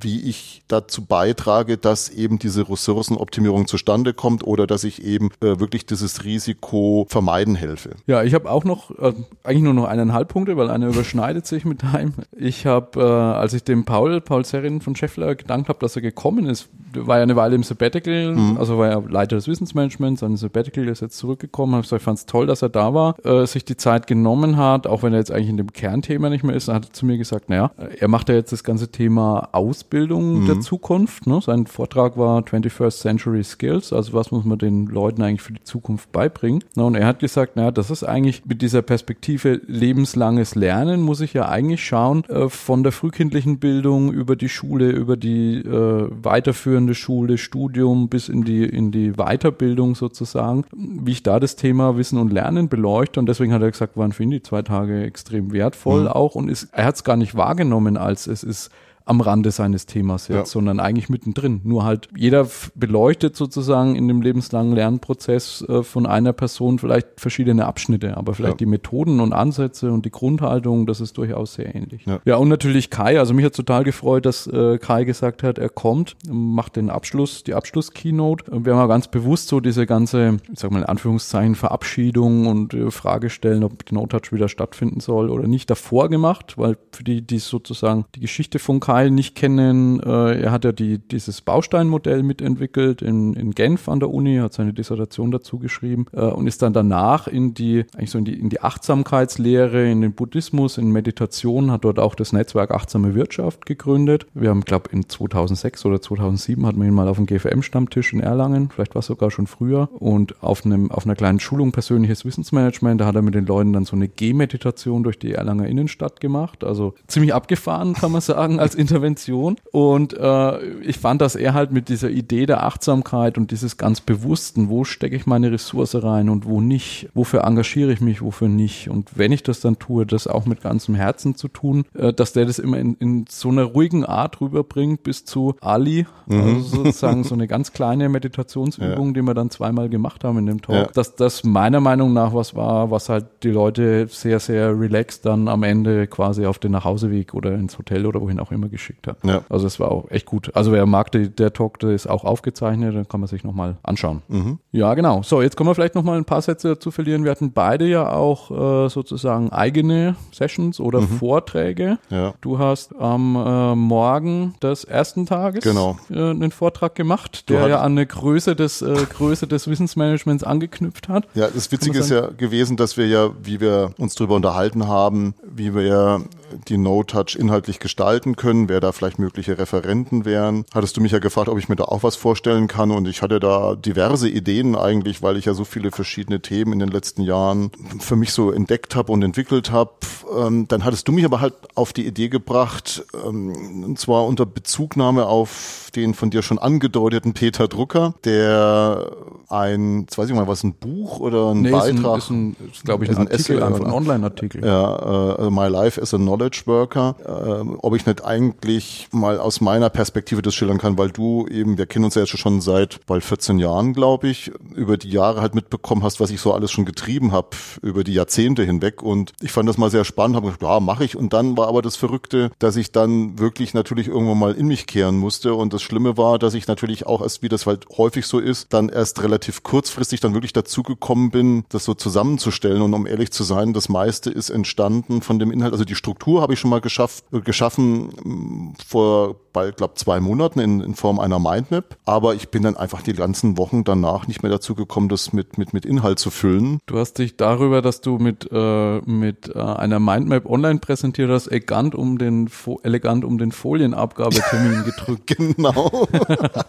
A: wie ich dazu beitrage, dass eben diese Ressourcenoptimierung zustande kommt oder dass ich eben äh, wirklich dieses Risiko vermeiden helfe.
B: Ja, ich habe auch noch äh, eigentlich nur noch eineinhalb Punkte, weil einer überschneidet sich mit deinem. Ich habe, äh, als ich dem Paul, Paul Serrin von Scheffler gedankt habe, dass er gekommen ist, war ja eine Weile im Sabbatical, mhm. also war er Leiter des Wissensmanagements, sein Sabbatical ist jetzt zurückgekommen, habe gesagt, ich fand es toll, dass er da war, äh, sich die Zeit genommen hat, auch wenn er jetzt eigentlich in dem Kernthema nicht mehr ist, er hat zu mir gesagt, naja, er macht ja jetzt das ganze Thema Ausbildung mhm. der Zukunft. Ne? Sein Vortrag war 21st Century Skills, also was muss man den Leuten eigentlich für die Zukunft beibringen. Na, und er hat gesagt, naja, das ist eigentlich mit dieser Perspektive lebenslanges Lernen, muss ich ja eigentlich schauen, äh, von der frühkindlichen Bildung über die Schule, über die äh, weiterführende Schule, Studium bis in die, in die Weiterbildung sozusagen, wie ich da das Thema Wissen und Lernen beleuchte. Und deswegen hat er gesagt, waren für ihn die zwei Tage extrem wertvoll mhm. auch und ist, er hat es gar nicht wahrgenommen als es ist am Rande seines Themas jetzt, ja. sondern eigentlich mittendrin. Nur halt jeder beleuchtet sozusagen in dem lebenslangen Lernprozess äh, von einer Person vielleicht verschiedene Abschnitte, aber vielleicht ja. die Methoden und Ansätze und die Grundhaltung, das ist durchaus sehr ähnlich. Ja, ja und natürlich Kai, also mich hat total gefreut, dass äh, Kai gesagt hat, er kommt, macht den Abschluss, die Abschluss-Keynote. Wir haben ja ganz bewusst so diese ganze, ich sag mal in Anführungszeichen, Verabschiedung und äh, Frage stellen, ob No-Touch wieder stattfinden soll oder nicht, davor gemacht, weil für die, die sozusagen die Geschichte von Kai Teil nicht kennen, äh, er hat ja die, dieses Bausteinmodell mitentwickelt in, in Genf an der Uni, hat seine Dissertation dazu geschrieben äh, und ist dann danach in die, eigentlich so in die, in die Achtsamkeitslehre, in den Buddhismus, in Meditation, hat dort auch das Netzwerk Achtsame Wirtschaft gegründet. Wir haben, glaube in 2006 oder 2007 hatten wir ihn mal auf dem GFM-Stammtisch in Erlangen, vielleicht war es sogar schon früher und auf einem, auf einer kleinen Schulung persönliches Wissensmanagement, da hat er mit den Leuten dann so eine Gehmeditation durch die Erlanger Innenstadt gemacht, also ziemlich abgefahren, kann man (laughs) sagen, als Intervention. Und äh, ich fand, dass er halt mit dieser Idee der Achtsamkeit und dieses ganz Bewussten, wo stecke ich meine Ressource rein und wo nicht, wofür engagiere ich mich, wofür nicht. Und wenn ich das dann tue, das auch mit ganzem Herzen zu tun, äh, dass der das immer in, in so einer ruhigen Art rüberbringt bis zu Ali, mhm. also sozusagen so eine ganz kleine Meditationsübung, ja. die wir dann zweimal gemacht haben in dem Talk, ja. dass das meiner Meinung nach was war, was halt die Leute sehr, sehr relaxed dann am Ende quasi auf den Nachhauseweg oder ins Hotel oder wohin auch immer geschickt hat. Ja. Also das war auch echt gut. Also wer mag, der, der Talk, der ist auch aufgezeichnet, dann kann man sich nochmal anschauen. Mhm. Ja, genau. So, jetzt können wir vielleicht nochmal ein paar Sätze dazu verlieren. Wir hatten beide ja auch äh, sozusagen eigene Sessions oder mhm. Vorträge. Ja. Du hast am äh, Morgen des ersten Tages
A: genau.
B: äh, einen Vortrag gemacht, der ja an eine Größe des, äh, Größe des Wissensmanagements angeknüpft hat.
A: Ja, das Witzige ist ja gewesen, dass wir ja, wie wir uns darüber unterhalten haben, wie wir ja die No-Touch inhaltlich gestalten können, wer da vielleicht mögliche Referenten wären. Hattest du mich ja gefragt, ob ich mir da auch was vorstellen kann und ich hatte da diverse Ideen eigentlich, weil ich ja so viele verschiedene Themen in den letzten Jahren für mich so entdeckt habe und entwickelt habe. Ähm, dann hattest du mich aber halt auf die Idee gebracht, ähm, und zwar unter Bezugnahme auf den von dir schon angedeuteten Peter Drucker, der ein, jetzt weiß ich mal, was ein Buch oder ein nee, Beitrag,
B: ist, ein, ist, glaube ich, ein, ein Artikel, Essay, ein Online-Artikel.
A: Ja, uh, My Life as a Knowledge Worker. Uh, ob ich nicht eigentlich mal aus meiner Perspektive das schildern kann, weil du eben, wir kennen uns ja jetzt schon seit bald 14 Jahren, glaube ich, über die Jahre halt mitbekommen hast, was ich so alles schon getrieben habe über die Jahrzehnte hinweg. Und ich fand das mal sehr spannend, habe gesagt, ja, mache ich. Und dann war aber das Verrückte, dass ich dann wirklich natürlich irgendwann mal in mich kehren musste. Und das Schlimme war, dass ich natürlich auch erst, wie das halt häufig so ist, dann erst relativ kurzfristig dann wirklich dazu gekommen bin, das so zusammenzustellen. Und um ehrlich zu sein, das meiste ist entstanden von dem Inhalt. Also die Struktur habe ich schon mal geschafft, geschaffen mm, vor bald, glaube zwei Monaten in, in Form einer Mindmap. Aber ich bin dann einfach die ganzen Wochen danach nicht mehr dazu gekommen, das mit, mit, mit Inhalt zu füllen.
B: Du hast dich darüber, dass du mit, äh, mit äh, einer Mindmap online präsentiert hast, elegant um den, elegant um den Folienabgabetermin (laughs) gedrückt.
A: genau.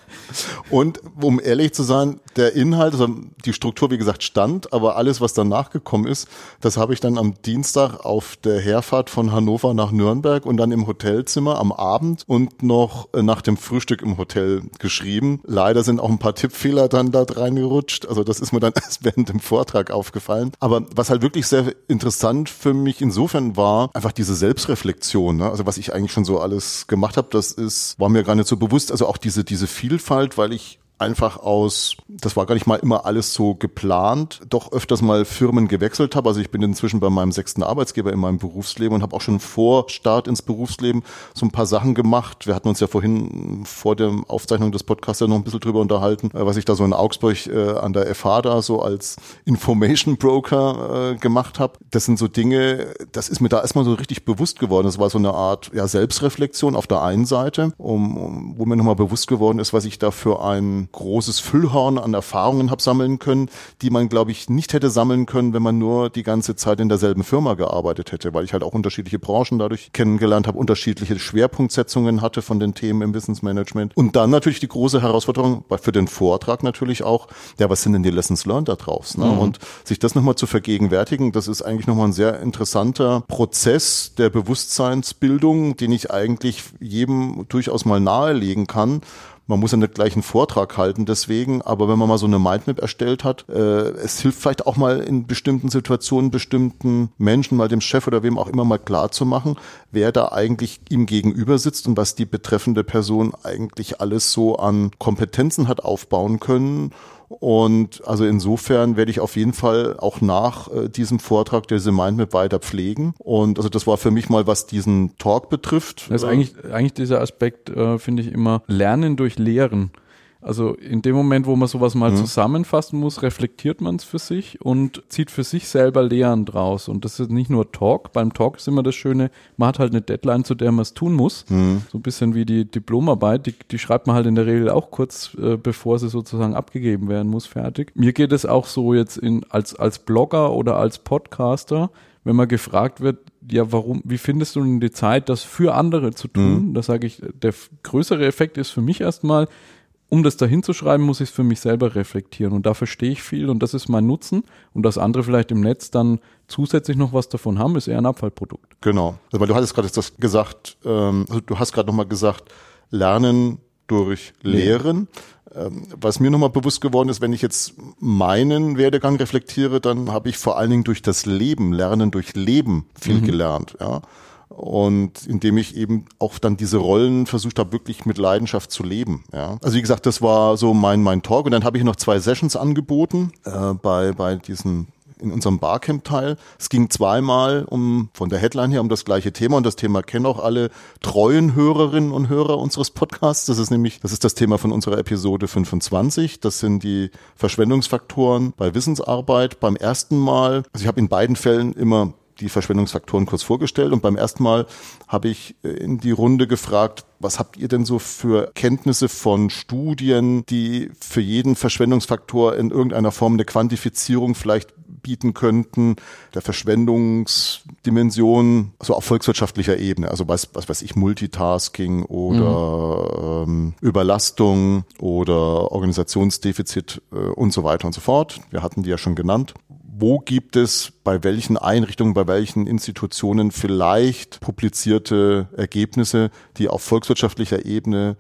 A: (laughs) Und um ehrlich zu sein, der Inhalt, also die Struktur, wie gesagt, stand, aber alles, was danach gekommen ist, das habe ich dann am Dienstag auf der Herfahrt von Hannover nach Nürnberg und dann im Hotelzimmer am Abend und noch äh, nach dem Frühstück im Hotel geschrieben. Leider sind auch ein paar Tippfehler dann da reingerutscht. Also das ist mir dann (laughs) erst während dem Vortrag aufgefallen. Aber was halt wirklich sehr interessant für mich insofern war, einfach diese Selbstreflexion. Ne? Also was ich eigentlich schon so alles gemacht habe, das ist, war mir gar nicht so bewusst. Also auch diese, diese Vielfalt, weil ich einfach aus, das war gar nicht mal immer alles so geplant, doch öfters mal Firmen gewechselt habe. Also ich bin inzwischen bei meinem sechsten Arbeitsgeber in meinem Berufsleben und habe auch schon vor Start ins Berufsleben so ein paar Sachen gemacht. Wir hatten uns ja vorhin vor der Aufzeichnung des Podcasts ja noch ein bisschen drüber unterhalten, äh, was ich da so in Augsburg äh, an der FH da so als Information Broker äh, gemacht habe. Das sind so Dinge, das ist mir da erstmal so richtig bewusst geworden. Das war so eine Art ja, Selbstreflexion auf der einen Seite, um, um, wo mir nochmal bewusst geworden ist, was ich da für ein großes Füllhorn an Erfahrungen habe sammeln können, die man, glaube ich, nicht hätte sammeln können, wenn man nur die ganze Zeit in derselben Firma gearbeitet hätte, weil ich halt auch unterschiedliche Branchen dadurch kennengelernt habe, unterschiedliche Schwerpunktsetzungen hatte von den Themen im Wissensmanagement. Und dann natürlich die große Herausforderung für den Vortrag natürlich auch, ja, was sind denn die Lessons learned da draus? Ne? Mhm. Und sich das nochmal zu vergegenwärtigen, das ist eigentlich nochmal ein sehr interessanter Prozess der Bewusstseinsbildung, den ich eigentlich jedem durchaus mal nahelegen kann, man muss ja nicht gleich einen Vortrag halten deswegen, aber wenn man mal so eine Mindmap erstellt hat, äh, es hilft vielleicht auch mal in bestimmten Situationen bestimmten Menschen, mal dem Chef oder wem auch immer mal klar zu machen, wer da eigentlich ihm gegenüber sitzt und was die betreffende Person eigentlich alles so an Kompetenzen hat aufbauen können und also insofern werde ich auf jeden Fall auch nach äh, diesem Vortrag diese Mindmap weiter pflegen. Und also das war für mich mal, was diesen Talk betrifft.
B: Das ist eigentlich, eigentlich dieser Aspekt, äh, finde ich immer, Lernen durch Lehren. Also in dem Moment, wo man sowas mal mhm. zusammenfassen muss, reflektiert man es für sich und zieht für sich selber Lehren draus. Und das ist nicht nur Talk. Beim Talk ist immer das Schöne, man hat halt eine Deadline, zu der man es tun muss. Mhm. So ein bisschen wie die Diplomarbeit, die, die schreibt man halt in der Regel auch kurz, äh, bevor sie sozusagen abgegeben werden muss, fertig. Mir geht es auch so jetzt in, als, als Blogger oder als Podcaster, wenn man gefragt wird, ja, warum, wie findest du denn die Zeit, das für andere zu tun? Mhm. Da sage ich, der größere Effekt ist für mich erstmal, um das dahin zu schreiben, muss ich es für mich selber reflektieren. Und da verstehe ich viel und das ist mein Nutzen. Und das andere vielleicht im Netz dann zusätzlich noch was davon haben, ist eher ein Abfallprodukt.
A: Genau. Also, weil du hattest gerade das gesagt, ähm, also du hast gerade nochmal gesagt, Lernen durch Lehren. Ähm, was mir nochmal bewusst geworden ist, wenn ich jetzt meinen Werdegang reflektiere, dann habe ich vor allen Dingen durch das Leben, Lernen durch Leben viel mhm. gelernt. Ja und indem ich eben auch dann diese Rollen versucht habe, wirklich mit Leidenschaft zu leben. Ja. Also wie gesagt, das war so mein mein Talk und dann habe ich noch zwei Sessions angeboten äh, bei bei diesen in unserem Barcamp-Teil. Es ging zweimal um, von der Headline her, um das gleiche Thema und das Thema kennen auch alle treuen Hörerinnen und Hörer unseres Podcasts. Das ist nämlich, das ist das Thema von unserer Episode 25. Das sind die Verschwendungsfaktoren bei Wissensarbeit. Beim ersten Mal, also ich habe in beiden Fällen immer die Verschwendungsfaktoren kurz vorgestellt und beim ersten Mal habe ich äh, in die Runde gefragt, was habt ihr denn so für Kenntnisse von Studien, die für jeden Verschwendungsfaktor in irgendeiner Form eine Quantifizierung vielleicht bieten könnten, der Verschwendungsdimension, so auf volkswirtschaftlicher Ebene, also was, was weiß ich, Multitasking oder mhm. ähm, Überlastung oder Organisationsdefizit äh, und so weiter und so fort. Wir hatten die ja schon genannt wo gibt es bei welchen Einrichtungen, bei welchen Institutionen vielleicht publizierte Ergebnisse, die auf volkswirtschaftlicher Ebene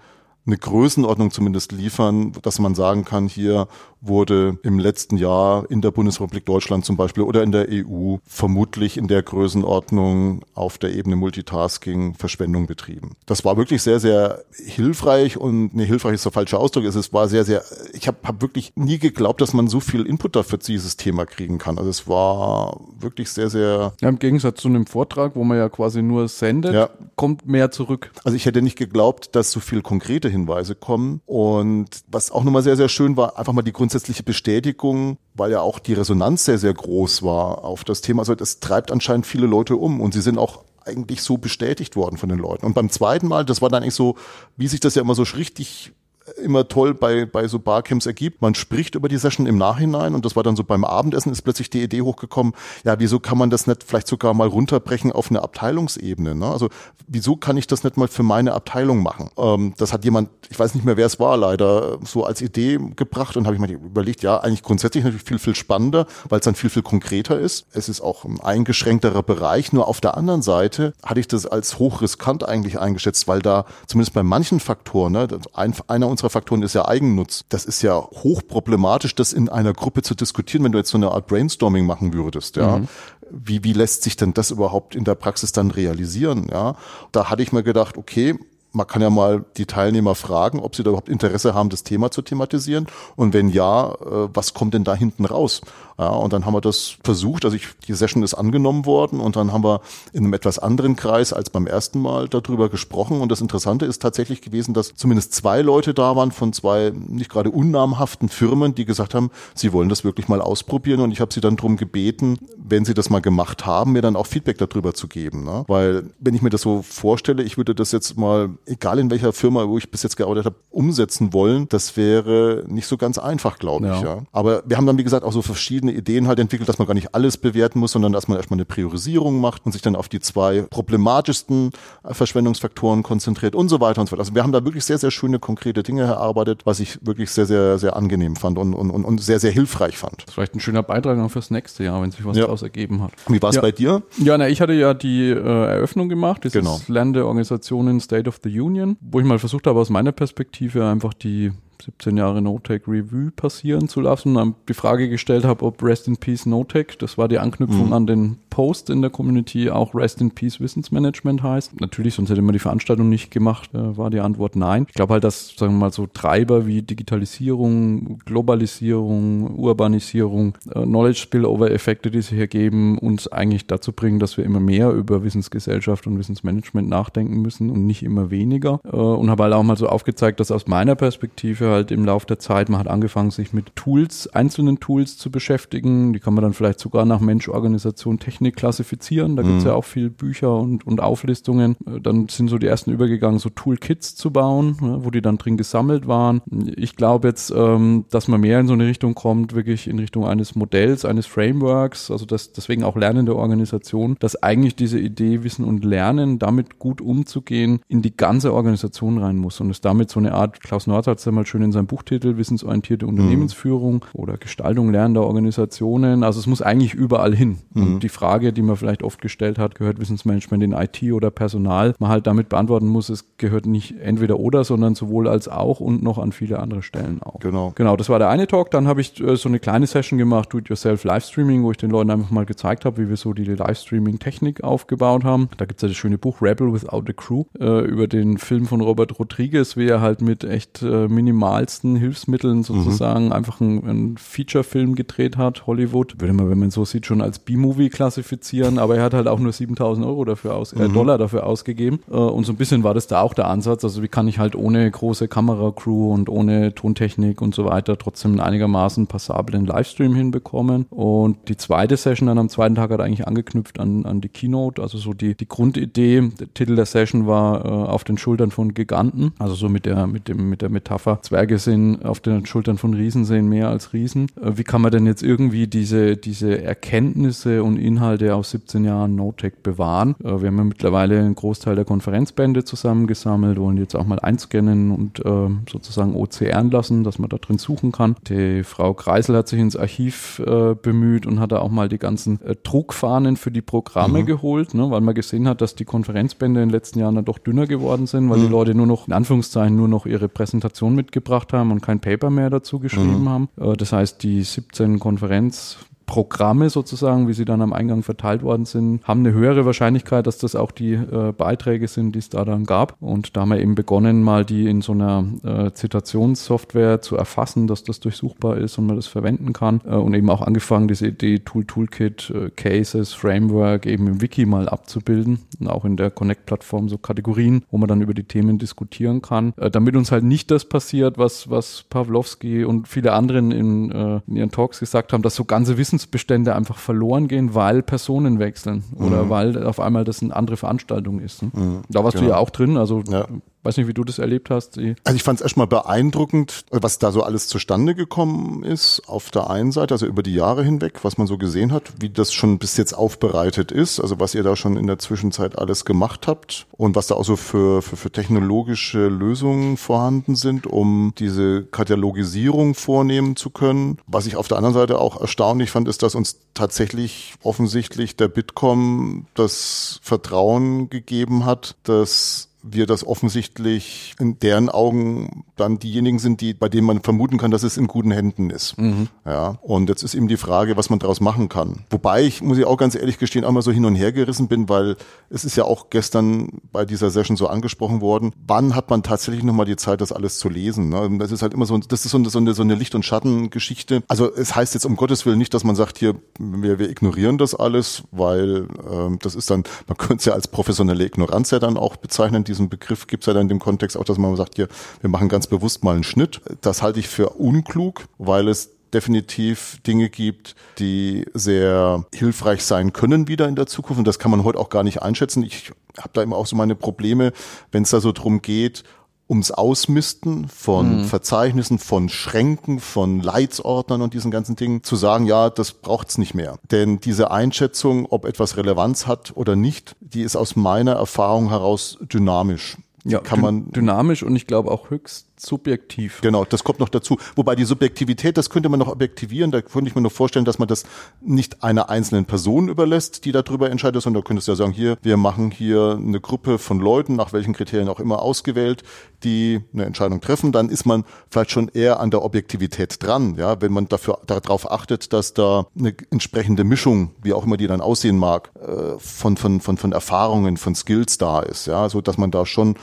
A: eine Größenordnung zumindest liefern, dass man sagen kann, hier wurde im letzten Jahr in der Bundesrepublik Deutschland zum Beispiel oder in der EU vermutlich in der Größenordnung auf der Ebene Multitasking Verschwendung betrieben. Das war wirklich sehr, sehr hilfreich und ne, hilfreich ist der falsche Ausdruck. Es war sehr, sehr, ich habe hab wirklich nie geglaubt, dass man so viel Input dafür zu dieses Thema kriegen kann. Also es war wirklich sehr, sehr.
B: Ja, Im Gegensatz zu einem Vortrag, wo man ja quasi nur sendet, ja. kommt mehr zurück.
A: Also ich hätte nicht geglaubt, dass so viel konkrete Hinweise kommen. Und was auch nochmal sehr, sehr schön war, einfach mal die grundsätzliche Bestätigung, weil ja auch die Resonanz sehr, sehr groß war auf das Thema. Also das treibt anscheinend viele Leute um und sie sind auch eigentlich so bestätigt worden von den Leuten. Und beim zweiten Mal, das war dann eigentlich so, wie sich das ja immer so richtig immer toll bei, bei so Barcamps ergibt. Man spricht über die Session im Nachhinein und das war dann so beim Abendessen ist plötzlich die Idee hochgekommen, ja, wieso kann man das nicht vielleicht sogar mal runterbrechen auf eine Abteilungsebene? Ne? Also wieso kann ich das nicht mal für meine Abteilung machen? Ähm, das hat jemand, ich weiß nicht mehr, wer es war, leider so als Idee gebracht und habe ich mal überlegt, ja, eigentlich grundsätzlich natürlich viel, viel spannender, weil es dann viel, viel konkreter ist. Es ist auch ein eingeschränkterer Bereich. Nur auf der anderen Seite hatte ich das als hochriskant eigentlich eingeschätzt, weil da zumindest bei manchen Faktoren, ne, ein, einer unserer Faktoren ist ja Eigennutz. Das ist ja hochproblematisch, das in einer Gruppe zu diskutieren, wenn du jetzt so eine Art Brainstorming machen würdest, ja. Mhm. Wie, wie lässt sich denn das überhaupt in der Praxis dann realisieren, ja? Da hatte ich mir gedacht, okay, man kann ja mal die Teilnehmer fragen, ob sie da überhaupt Interesse haben, das Thema zu thematisieren. Und wenn ja, äh, was kommt denn da hinten raus? Ja, und dann haben wir das versucht. Also ich, die Session ist angenommen worden und dann haben wir in einem etwas anderen Kreis als beim ersten Mal darüber gesprochen. Und das Interessante ist tatsächlich gewesen, dass zumindest zwei Leute da waren von zwei nicht gerade unnamhaften Firmen, die gesagt haben, sie wollen das wirklich mal ausprobieren. Und ich habe sie dann darum gebeten, wenn sie das mal gemacht haben, mir dann auch Feedback darüber zu geben. Ne? Weil wenn ich mir das so vorstelle, ich würde das jetzt mal, egal in welcher Firma, wo ich bis jetzt gearbeitet habe, umsetzen wollen, das wäre nicht so ganz einfach, glaube ich. Ja. Aber wir haben dann, wie gesagt, auch so verschiedene Ideen halt entwickelt, dass man gar nicht alles bewerten muss, sondern dass man erstmal eine Priorisierung macht und sich dann auf die zwei problematischsten äh, Verschwendungsfaktoren konzentriert und so weiter und so fort. Also wir haben da wirklich sehr, sehr schöne, konkrete Dinge erarbeitet, was ich wirklich sehr, sehr, sehr angenehm fand und, und, und sehr, sehr hilfreich fand.
B: Das ist vielleicht ein schöner Beitrag auch fürs nächste Jahr, wenn sich was ja. daraus ergeben hat.
A: Wie war es
B: ja.
A: bei dir?
B: Ja, na, ich hatte ja die äh, Eröffnung gemacht, dieses genau. Der Organisationen State of the Union, wo ich mal versucht habe, aus meiner Perspektive einfach die 17 Jahre No-Tech Review passieren zu lassen und dann die Frage gestellt habe, ob Rest in Peace No-Tech, das war die Anknüpfung mhm. an den Post in der Community, auch Rest in Peace Wissensmanagement heißt. Natürlich, sonst hätte man die Veranstaltung nicht gemacht, äh, war die Antwort nein. Ich glaube halt, dass, sagen wir mal, so Treiber wie Digitalisierung, Globalisierung, Urbanisierung, äh, Knowledge Spillover-Effekte, die sich ergeben, uns eigentlich dazu bringen, dass wir immer mehr über Wissensgesellschaft und Wissensmanagement nachdenken müssen und nicht immer weniger. Äh, und habe halt auch mal so aufgezeigt, dass aus meiner Perspektive halt im Laufe der Zeit, man hat angefangen, sich mit Tools, einzelnen Tools zu beschäftigen. Die kann man dann vielleicht sogar nach Mensch, Organisation, Technik klassifizieren. Da mhm. gibt es ja auch viel Bücher und, und Auflistungen. Äh, dann sind so die ersten übergegangen, so Toolkits zu bauen, wo die dann drin gesammelt waren. Ich glaube jetzt, ähm, dass man mehr in so eine Richtung kommt, wirklich in Richtung eines Modells, eines Frameworks, also das, deswegen auch lernende Organisation, dass eigentlich diese Idee Wissen und Lernen, damit gut umzugehen, in die ganze Organisation rein muss und es damit so eine Art, Klaus Nord hat es ja mal schön schön in seinem Buchtitel, wissensorientierte mhm. Unternehmensführung mhm. oder Gestaltung lernender Organisationen. Also es muss eigentlich überall hin. Mhm. Und die Frage, die man vielleicht oft gestellt hat, gehört Wissensmanagement in IT oder Personal, man halt damit beantworten muss, es gehört nicht entweder oder, sondern sowohl als auch und noch an viele andere Stellen auch.
A: Genau.
B: Genau, das war der eine Talk. Dann habe ich äh, so eine kleine Session gemacht, Do-it-yourself Livestreaming, wo ich den Leuten einfach mal gezeigt habe, wie wir so die Livestreaming-Technik aufgebaut haben. Da gibt es ja das schöne Buch Rebel Without a Crew äh, über den Film von Robert Rodriguez, wie er halt mit echt äh, minimal minimalsten Hilfsmitteln sozusagen mhm. einfach einen, einen Feature-Film gedreht hat. Hollywood würde man, wenn man so sieht, schon als B-Movie klassifizieren, aber er hat halt auch nur 7000 Euro dafür aus, äh, mhm. Dollar dafür ausgegeben. Äh, und so ein bisschen war das da auch der Ansatz. Also wie kann ich halt ohne große Kameracrew und ohne Tontechnik und so weiter trotzdem einen einigermaßen passablen Livestream hinbekommen. Und die zweite Session dann am zweiten Tag hat eigentlich angeknüpft an, an die Keynote. Also so die, die Grundidee, der Titel der Session war äh, auf den Schultern von Giganten. Also so mit der, mit dem, mit der Metapher. Zwerge sind auf den Schultern von Riesen sehen mehr als Riesen. Äh, wie kann man denn jetzt irgendwie diese, diese Erkenntnisse und Inhalte aus 17 Jahren No-Tech bewahren? Äh, wir haben ja mittlerweile einen Großteil der Konferenzbände zusammengesammelt, wollen jetzt auch mal einscannen und äh, sozusagen OCRen lassen, dass man da drin suchen kann. Die Frau Kreisel hat sich ins Archiv bemüht und hat da auch mal die ganzen Druckfahnen für die Programme mhm. geholt, ne, weil man gesehen hat, dass die Konferenzbände in den letzten Jahren dann doch dünner geworden sind, weil mhm. die Leute nur noch, in Anführungszeichen, nur noch ihre Präsentation mitgebracht haben und kein Paper mehr dazu geschrieben mhm. haben. Äh, das heißt, die 17 Konferenz Programme sozusagen, wie sie dann am Eingang verteilt worden sind, haben eine höhere Wahrscheinlichkeit, dass das auch die äh, Beiträge sind, die es da dann gab. Und da haben wir eben begonnen, mal die in so einer äh, Zitationssoftware zu erfassen, dass das durchsuchbar ist und man das verwenden kann. Äh, und eben auch angefangen, diese Idee Tool Toolkit, äh, Cases, Framework eben im Wiki mal abzubilden und auch in der Connect-Plattform so Kategorien, wo man dann über die Themen diskutieren kann, äh, damit uns halt nicht das passiert, was, was Pawlowski und viele anderen in, äh, in ihren Talks gesagt haben, dass so ganze Wissen Wissensbestände einfach verloren gehen, weil Personen wechseln oder mhm. weil auf einmal das eine andere Veranstaltung ist. Ne? Mhm, da warst genau. du ja auch drin, also ja. Weiß nicht, wie du das erlebt hast.
A: Also ich fand es erstmal beeindruckend, was da so alles zustande gekommen ist auf der einen Seite, also über die Jahre hinweg, was man so gesehen hat, wie das schon bis jetzt aufbereitet ist, also was ihr da schon in der Zwischenzeit alles gemacht habt und was da auch so für, für, für technologische Lösungen vorhanden sind, um diese Katalogisierung vornehmen zu können. Was ich auf der anderen Seite auch erstaunlich fand, ist, dass uns tatsächlich offensichtlich der Bitkom das Vertrauen gegeben hat, dass wir das offensichtlich in deren Augen dann diejenigen sind, die, bei denen man vermuten kann, dass es in guten Händen ist. Mhm. Ja. Und jetzt ist eben die Frage, was man daraus machen kann. Wobei ich, muss ich auch ganz ehrlich gestehen, auch mal so hin und her gerissen bin, weil es ist ja auch gestern bei dieser Session so angesprochen worden. Wann hat man tatsächlich nochmal die Zeit, das alles zu lesen? Ne? Das ist halt immer so, das ist so eine, so eine, so eine Licht- und Schattengeschichte. Also es heißt jetzt um Gottes Willen nicht, dass man sagt, hier, wir, wir ignorieren das alles, weil ähm, das ist dann, man könnte es ja als professionelle Ignoranz ja dann auch bezeichnen, diesen Begriff gibt es ja dann in dem Kontext auch, dass man sagt, hier, wir machen ganz bewusst mal einen Schnitt. Das halte ich für unklug, weil es definitiv Dinge gibt, die sehr hilfreich sein können wieder in der Zukunft. Und das kann man heute auch gar nicht einschätzen. Ich habe da immer auch so meine Probleme, wenn es da so drum geht, ums Ausmisten von mhm. Verzeichnissen, von Schränken, von Leitsordnern und diesen ganzen Dingen, zu sagen, ja, das braucht's nicht mehr. Denn diese Einschätzung, ob etwas Relevanz hat oder nicht, die ist aus meiner Erfahrung heraus dynamisch.
B: Ja, kann man dynamisch und ich glaube auch höchst subjektiv.
A: Genau, das kommt noch dazu. Wobei die Subjektivität, das könnte man noch objektivieren. Da könnte ich mir nur vorstellen, dass man das nicht einer einzelnen Person überlässt, die darüber entscheidet, sondern da könntest du ja sagen, hier, wir machen hier eine Gruppe von Leuten, nach welchen Kriterien auch immer ausgewählt, die eine Entscheidung treffen. Dann ist man vielleicht schon eher an der Objektivität dran, ja, wenn man dafür darauf achtet, dass da eine entsprechende Mischung, wie auch immer die dann aussehen mag, äh, von von von von Erfahrungen, von Skills da ist, ja, so dass man da schon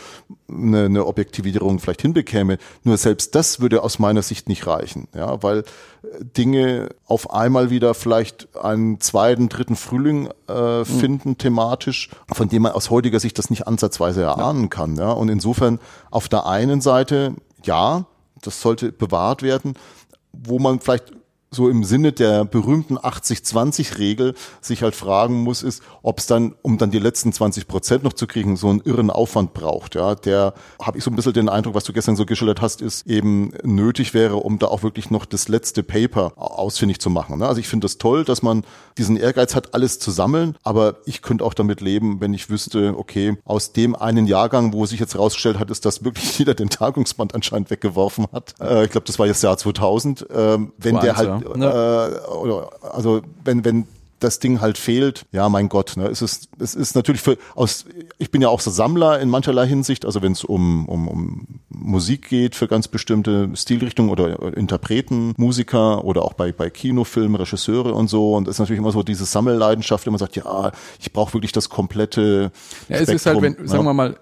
A: eine, eine Objektivierung vielleicht hinbekäme. Nur selbst das würde aus meiner Sicht nicht reichen, ja, weil äh, Dinge auf einmal wieder vielleicht einen zweiten, dritten Frühling äh, mhm. finden mhm. thematisch, von dem man aus heutiger Sicht das nicht ansatzweise erahnen ja. kann, ja. Und insofern auf der einen Seite ja, das sollte bewahrt werden, wo man vielleicht so im Sinne der berühmten 80-20-Regel sich halt fragen muss, ist, ob es dann, um dann die letzten 20 Prozent noch zu kriegen, so einen irren Aufwand braucht. Ja, der habe ich so ein bisschen den Eindruck, was du gestern so geschildert hast, ist eben nötig wäre, um da auch wirklich noch das letzte Paper ausfindig zu machen. Ne? Also ich finde das toll, dass man diesen Ehrgeiz hat, alles zu sammeln, aber ich könnte auch damit leben, wenn ich wüsste, okay, aus dem einen Jahrgang, wo sich jetzt herausgestellt hat, ist, dass wirklich (laughs) jeder den Tagungsband anscheinend weggeworfen hat. Äh, ich glaube, das war jetzt Jahr 2000. Äh, wenn der halt ja. Äh, oder, also wenn, wenn das Ding halt fehlt, ja, mein Gott, ne, es ist, es ist natürlich für, aus, ich bin ja auch so Sammler in mancherlei Hinsicht, also wenn es um, um, um Musik geht für ganz bestimmte Stilrichtungen oder Interpreten, Musiker oder auch bei, bei Kinofilmen, Regisseure und so. Und es ist natürlich immer so diese Sammelleidenschaft, wenn man sagt, ja, ich brauche wirklich das komplette
B: ja, es ist halt, wenn, ja. sagen wir mal,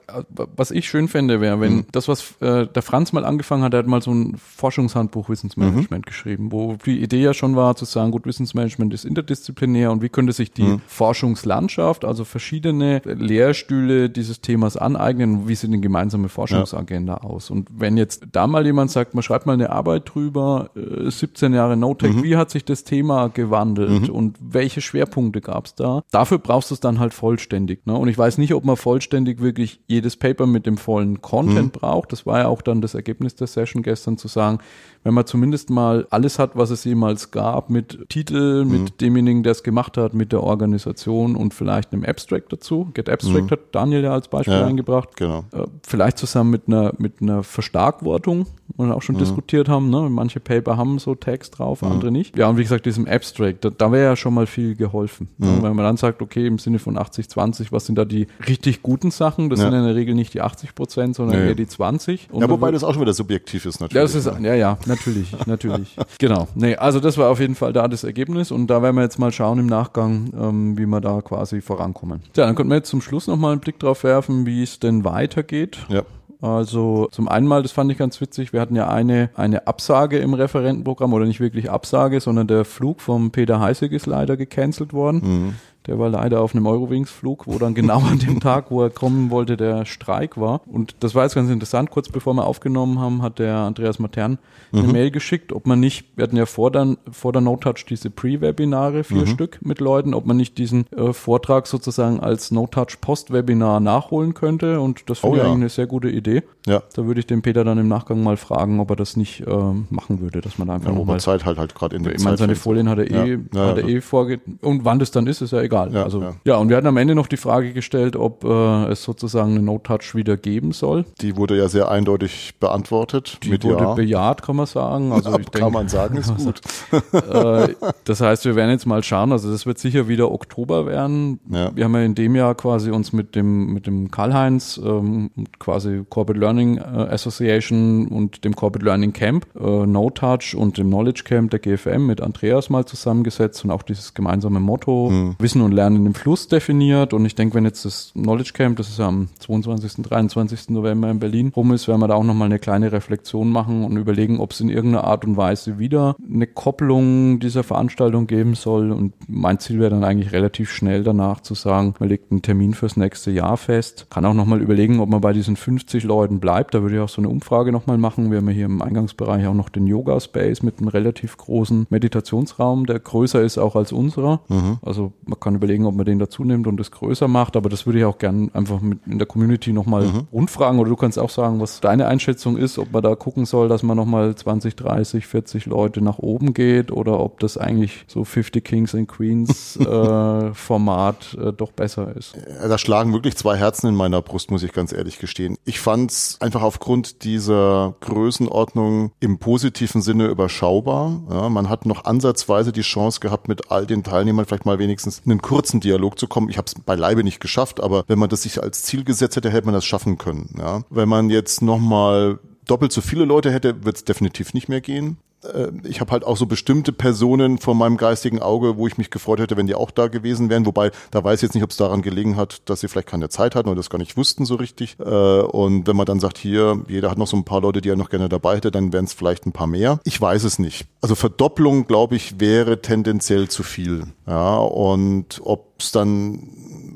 B: was ich schön fände, wäre, wenn mhm. das, was äh, der Franz mal angefangen hat, er hat mal so ein Forschungshandbuch Wissensmanagement mhm. geschrieben, wo die Idee ja schon war, zu sagen, gut, Wissensmanagement ist interdisziplinär und wie könnte sich die mhm. Forschungslandschaft, also verschiedene Lehrstühle dieses Themas aneignen, wie sieht eine gemeinsame Forschungsagenda ja. aus? Und wenn jetzt da mal jemand sagt, man schreibt mal eine Arbeit drüber, äh, 17 Jahre No-Tech, mhm. wie hat sich das Thema gewandelt mhm. und welche Schwerpunkte gab es da? Dafür brauchst du es dann halt vollständig. Ne? Und ich weiß nicht, ob man vollständig wirklich jedes Paper mit dem vollen Content mhm. braucht. Das war ja auch dann das Ergebnis der Session gestern zu sagen, wenn man zumindest mal alles hat, was es jemals gab, mit Titel, mit mhm. demjenigen, der es gemacht hat, mit der Organisation und vielleicht einem Abstract dazu. Get Abstract mhm. hat Daniel ja als Beispiel ja, eingebracht. Genau. Äh, vielleicht zusammen mit einer, mit einer Verstarkwortung, wo wir auch schon mhm. diskutiert haben. Ne? Manche Paper haben so Text drauf, mhm. andere nicht. Ja, und wie gesagt, diesem Abstract, da, da wäre ja schon mal viel geholfen. Ne? Mhm. Wenn man dann sagt, okay, im Sinne von 80-20, was sind da die richtig guten Sachen? Das sind in der Regel nicht die 80 Prozent, sondern nee. eher die 20.
A: Und ja, wobei das auch schon wieder subjektiv ist natürlich. Ja, das
B: ist, ja, ja, natürlich, natürlich. (laughs) genau. Nee, also das war auf jeden Fall da das Ergebnis und da werden wir jetzt mal schauen im Nachgang, ähm, wie wir da quasi vorankommen. Ja, dann könnten wir jetzt zum Schluss nochmal einen Blick drauf werfen, wie es denn weitergeht. Ja. Also zum einen mal, das fand ich ganz witzig, wir hatten ja eine, eine Absage im Referentenprogramm oder nicht wirklich Absage, sondern der Flug vom Peter Heißig ist leider gecancelt worden. Mhm. Der war leider auf einem Eurowings-Flug, wo dann genau an dem Tag, wo er kommen wollte, der Streik war. Und das war jetzt ganz interessant. Kurz bevor wir aufgenommen haben, hat der Andreas Matern eine mhm. Mail geschickt, ob man nicht, wir hatten ja vor, dann, vor der No-Touch diese Pre-Webinare, vier mhm. Stück mit Leuten, ob man nicht diesen äh, Vortrag sozusagen als No-Touch Post-Webinar nachholen könnte. Und das finde oh, ich ja. eigentlich eine sehr gute Idee. Ja. Da würde ich den Peter dann im Nachgang mal fragen, ob er das nicht äh, machen würde, dass man da einfach ja, nochmal.
A: Zeit halt halt gerade in der
B: Ich meine, seine Folien hat er eh, ja. hat er eh vorge und wann das dann ist, ist ja egal. Ja, also, ja. ja, und wir hatten am Ende noch die Frage gestellt, ob äh, es sozusagen eine No-Touch wieder geben soll.
A: Die wurde ja sehr eindeutig beantwortet.
B: Die mit wurde ja. bejaht, kann man sagen. Also
A: ich kann denk, man sagen, ist gut. (laughs)
B: äh, das heißt, wir werden jetzt mal schauen. Also das wird sicher wieder Oktober werden. Wir haben ja in dem Jahr quasi uns mit dem mit dem Karl-Heinz ähm, quasi Corporate Learning äh, Association und dem Corporate Learning Camp, äh, No Touch und dem Knowledge Camp der GFM mit Andreas mal zusammengesetzt und auch dieses gemeinsame Motto hm. Wissen und Lernen im Fluss definiert. Und ich denke, wenn jetzt das Knowledge Camp, das ist ja am 22., 23. November in Berlin rum ist, werden wir da auch nochmal eine kleine Reflexion machen und überlegen, ob es in irgendeiner Art und Weise wieder eine Kopplung dieser Veranstaltung geben soll. Und mein Ziel wäre dann eigentlich relativ schnell danach zu sagen, man legt einen Termin fürs nächste Jahr fest. Kann auch nochmal überlegen, ob man bei diesen 50 Leuten bleibt. Da würde ich auch so eine Umfrage nochmal machen. Wir haben ja hier im Eingangsbereich auch noch den Yoga Space mit einem relativ großen Meditationsraum, der größer ist auch als unserer. Mhm. Also man kann überlegen, ob man den dazu nimmt und das größer macht, aber das würde ich auch gern einfach mit in der Community nochmal mhm. rundfragen oder du kannst auch sagen, was deine Einschätzung ist, ob man da gucken soll, dass man nochmal 20, 30, 40 Leute nach oben geht oder ob das eigentlich so 50 Kings and Queens (laughs) äh, Format äh, doch besser ist.
A: Da schlagen wirklich zwei Herzen in meiner Brust, muss ich ganz ehrlich gestehen. Ich fand's einfach aufgrund dieser Größenordnung im positiven Sinne überschaubar. Ja, man hat noch ansatzweise die Chance gehabt, mit all den Teilnehmern vielleicht mal wenigstens einen kurzen Dialog zu kommen. Ich habe es beileibe nicht geschafft, aber wenn man das sich als Ziel gesetzt hätte, hätte man das schaffen können. Ja. Wenn man jetzt nochmal doppelt so viele Leute hätte, wird es definitiv nicht mehr gehen. Äh, ich habe halt auch so bestimmte Personen vor meinem geistigen Auge, wo ich mich gefreut hätte, wenn die auch da gewesen wären. Wobei, da weiß ich jetzt nicht, ob es daran gelegen hat, dass sie vielleicht keine Zeit hatten oder das gar nicht wussten so richtig. Äh, und wenn man dann sagt, hier, jeder hat noch so ein paar Leute, die er noch gerne dabei hätte, dann wären es vielleicht ein paar mehr. Ich weiß es nicht. Also Verdopplung, glaube ich, wäre tendenziell zu viel. Ja, und ob es dann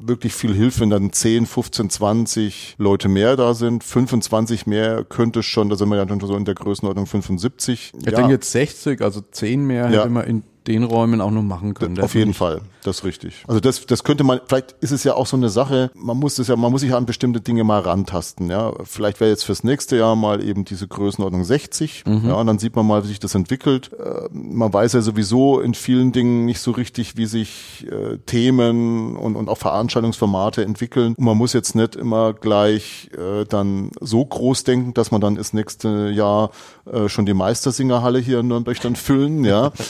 A: wirklich viel hilft, wenn dann 10, 15, 20 Leute mehr da sind. 25 mehr könnte schon, da sind wir ja schon so in der Größenordnung 75.
B: Ich ja. denke jetzt 60, also 10 mehr ja. hätte man in den Räumen auch noch machen können.
A: Auf jeden Fall, das ist richtig. Also das, das könnte man, vielleicht ist es ja auch so eine Sache, man muss es ja, man muss sich an bestimmte Dinge mal rantasten, ja. Vielleicht wäre jetzt fürs nächste Jahr mal eben diese Größenordnung 60, mhm. ja, und dann sieht man mal, wie sich das entwickelt. Äh, man weiß ja sowieso in vielen Dingen nicht so richtig, wie sich äh, Themen und, und auch Veranstaltungsformate entwickeln. Und man muss jetzt nicht immer gleich äh, dann so groß denken, dass man dann das nächste Jahr äh, schon die Meistersingerhalle hier in Nürnberg dann füllen, ja. (laughs)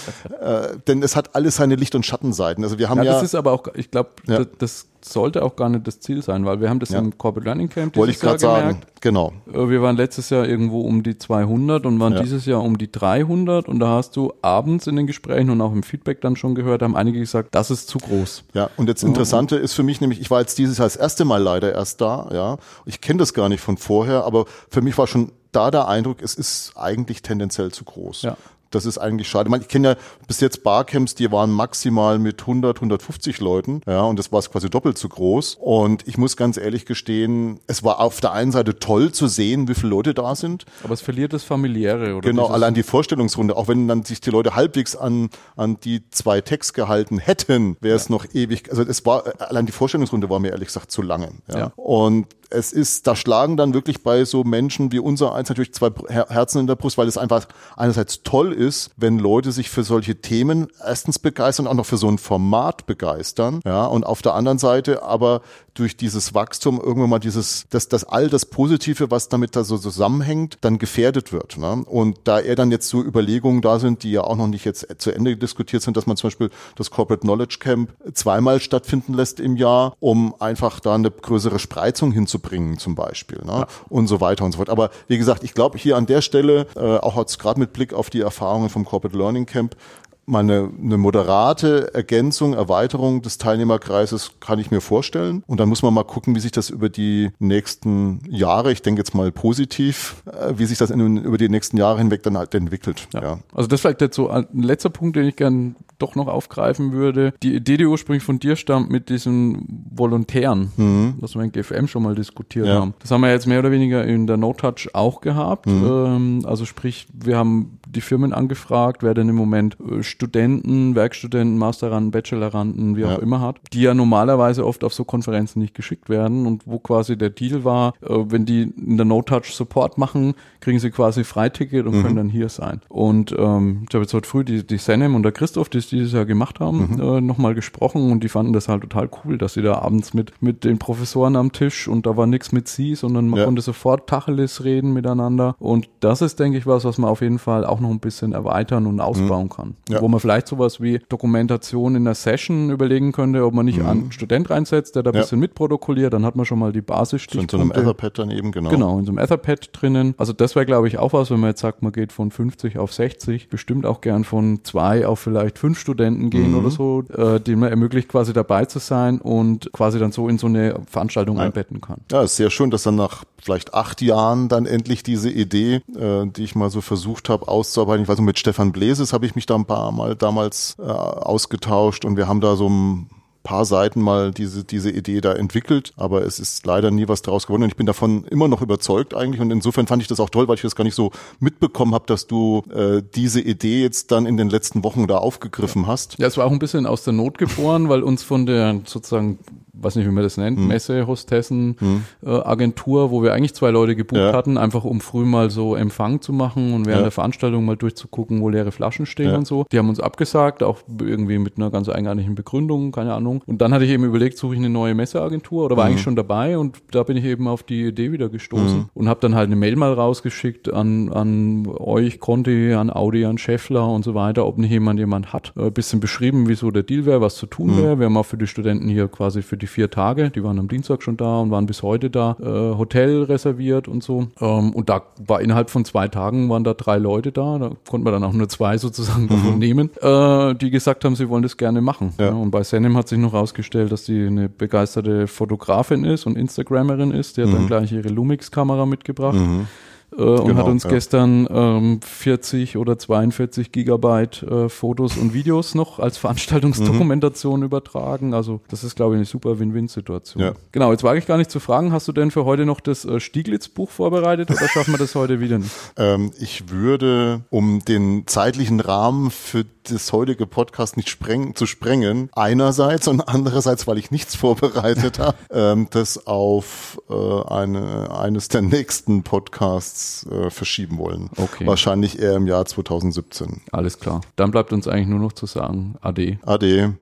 A: äh, denn es hat alles seine Licht- und Schattenseiten. Also wir haben ja, ja
B: das ist aber auch, ich glaube, ja. das, das sollte auch gar nicht das Ziel sein, weil wir haben das ja. im Corporate Learning Camp
A: Wollte ich gerade sagen, genau.
B: Äh, wir waren letztes Jahr irgendwo um die 200 und waren dieses Jahr um die 300 und da hast du abends in den Gesprächen und auch im Feedback dann schon gehört, haben einige gesagt, das ist zu groß.
A: Ja, und jetzt Interessante ist für mich nämlich, ich war jetzt dieses Jahr das erste Mal leider erst da, ja. Ich kenne das gar nicht von vorher, aber für mich war schon da der Eindruck, es ist eigentlich tendenziell zu groß. Ja das ist eigentlich schade. Ich, meine, ich kenne ja bis jetzt Barcamps, die waren maximal mit 100, 150 Leuten, ja, und das war quasi doppelt so groß. Und ich muss ganz ehrlich gestehen, es war auf der einen Seite toll zu sehen, wie viele Leute da sind.
B: Aber es verliert das familiäre, oder?
A: Genau, allein die Vorstellungsrunde, auch wenn dann sich die Leute halbwegs an, an die zwei Text gehalten hätten, wäre es ja. noch ewig, also es war, allein die Vorstellungsrunde war mir ehrlich gesagt zu lange. Ja. ja. Und es ist, da schlagen dann wirklich bei so Menschen wie unser eins natürlich zwei Herzen in der Brust, weil es einfach einerseits toll ist, wenn Leute sich für solche Themen erstens begeistern, auch noch für so ein Format begeistern, ja, und auf der anderen Seite aber durch dieses Wachstum irgendwann mal dieses, dass, dass all das Positive, was damit da so zusammenhängt, dann gefährdet wird. Ne? Und da er dann jetzt so Überlegungen da sind, die ja auch noch nicht jetzt zu Ende diskutiert sind, dass man zum Beispiel das Corporate Knowledge Camp zweimal stattfinden lässt im Jahr, um einfach da eine größere Spreizung hinzubringen zum Beispiel ne? Ja. und so weiter und so fort. Aber wie gesagt, ich glaube hier an der Stelle, äh, auch jetzt gerade mit Blick auf die Erfahrungen vom Corporate Learning Camp, mal eine, eine moderate Ergänzung, Erweiterung des Teilnehmerkreises kann ich mir vorstellen. Und dann muss man mal gucken, wie sich das über die nächsten Jahre, ich denke jetzt mal positiv, äh, wie sich das in, über die nächsten Jahre hinweg dann halt entwickelt. Ja. ja.
B: Also das vielleicht jetzt so ein letzter Punkt, den ich gern doch noch aufgreifen würde. Die Idee, die ursprünglich von dir stammt mit diesen Volontären, mhm. was wir in GFM schon mal diskutiert ja. haben. Das haben wir jetzt mehr oder weniger in der No-Touch auch gehabt. Mhm. Ähm, also sprich, wir haben die Firmen angefragt, wer denn im Moment äh, Studenten, Werkstudenten, Masteranden, Bacheloranden, wie auch ja. immer hat, die ja normalerweise oft auf so Konferenzen nicht geschickt werden und wo quasi der Deal war, äh, wenn die in der No-Touch Support machen, kriegen sie quasi Freiticket und mhm. können dann hier sein. Und ähm, ich habe jetzt heute früh die, die Senem und der Christoph, die es dieses Jahr gemacht haben, mhm. äh, nochmal gesprochen und die fanden das halt total cool, dass sie da abends mit, mit den Professoren am Tisch und da war nichts mit sie, sondern man ja. konnte sofort Tacheles reden miteinander. Und das ist, denke ich, was, was man auf jeden Fall auch noch ein bisschen erweitern und ausbauen mhm. kann. Ja. Wo man vielleicht sowas wie Dokumentation in der Session überlegen könnte, ob man nicht mhm. einen Student reinsetzt, der da ein ja. bisschen mitprotokolliert, dann hat man schon mal die Basis.
A: So in so einem Etherpad dann eben, genau.
B: Genau, in so einem Etherpad drinnen. Also das wäre, glaube ich, auch was, wenn man jetzt sagt, man geht von 50 auf 60, bestimmt auch gern von zwei auf vielleicht fünf Studenten gehen mhm. oder so, äh, denen man ermöglicht, quasi dabei zu sein und quasi dann so in so eine Veranstaltung ja. einbetten kann.
A: Ja, ist sehr schön, dass dann nach vielleicht acht Jahren dann endlich diese Idee, äh, die ich mal so versucht habe auszuarbeiten, ich weiß nicht, mit Stefan Bleses habe ich mich da ein paar Mal damals äh, ausgetauscht und wir haben da so ein paar Seiten mal diese, diese Idee da entwickelt, aber es ist leider nie was daraus geworden und ich bin davon immer noch überzeugt eigentlich und insofern fand ich das auch toll, weil ich das gar nicht so mitbekommen habe, dass du äh, diese Idee jetzt dann in den letzten Wochen da aufgegriffen hast.
B: Ja, es war auch ein bisschen aus der Not geboren, weil uns von der sozusagen weiß nicht, wie man das nennt, hm. Messe, Hostessen, hm. äh, Agentur, wo wir eigentlich zwei Leute gebucht ja. hatten, einfach um früh mal so Empfang zu machen und während ja. der Veranstaltung mal durchzugucken, wo leere Flaschen stehen ja. und so. Die haben uns abgesagt, auch irgendwie mit einer ganz eigenartigen Begründung, keine Ahnung. Und dann hatte ich eben überlegt, suche ich eine neue Messeagentur oder war mhm. eigentlich schon dabei und da bin ich eben auf die Idee wieder gestoßen mhm. und habe dann halt eine Mail mal rausgeschickt an, an euch, Conti, an Audi, an Scheffler und so weiter, ob nicht jemand jemand hat. Ein äh, bisschen beschrieben, wieso der Deal wäre, was zu tun mhm. wäre. Wir haben auch für die Studenten hier quasi für die vier Tage. Die waren am Dienstag schon da und waren bis heute da. Äh, Hotel reserviert und so. Ähm, und da war innerhalb von zwei Tagen waren da drei Leute da. Da konnte man dann auch nur zwei sozusagen davon mhm. nehmen, äh, die gesagt haben, sie wollen das gerne machen. Ja. Ja, und bei Senem hat sich noch herausgestellt, dass die eine begeisterte Fotografin ist und Instagrammerin ist. Die hat mhm. dann gleich ihre Lumix-Kamera mitgebracht. Mhm äh, und genau, hat uns ja. gestern ähm, 40 oder 42 Gigabyte äh, Fotos und Videos noch als Veranstaltungsdokumentation mhm. übertragen. Also das ist, glaube ich, eine super Win-Win-Situation. Ja. Genau, jetzt wage ich gar nicht zu fragen, hast du denn für heute noch das äh, Stieglitz-Buch vorbereitet oder schaffen wir das heute wieder nicht? (laughs)
A: Ähm, ich würde, um den zeitlichen Rahmen für das heutige Podcast nicht spreng, zu sprengen, einerseits und andererseits, weil ich nichts vorbereitet (laughs) habe, ähm, das auf äh, eine, eines der nächsten Podcasts äh, verschieben wollen. Okay. Wahrscheinlich eher im Jahr 2017.
B: Alles klar. Dann bleibt uns eigentlich nur noch zu sagen, Ade.
A: Ade.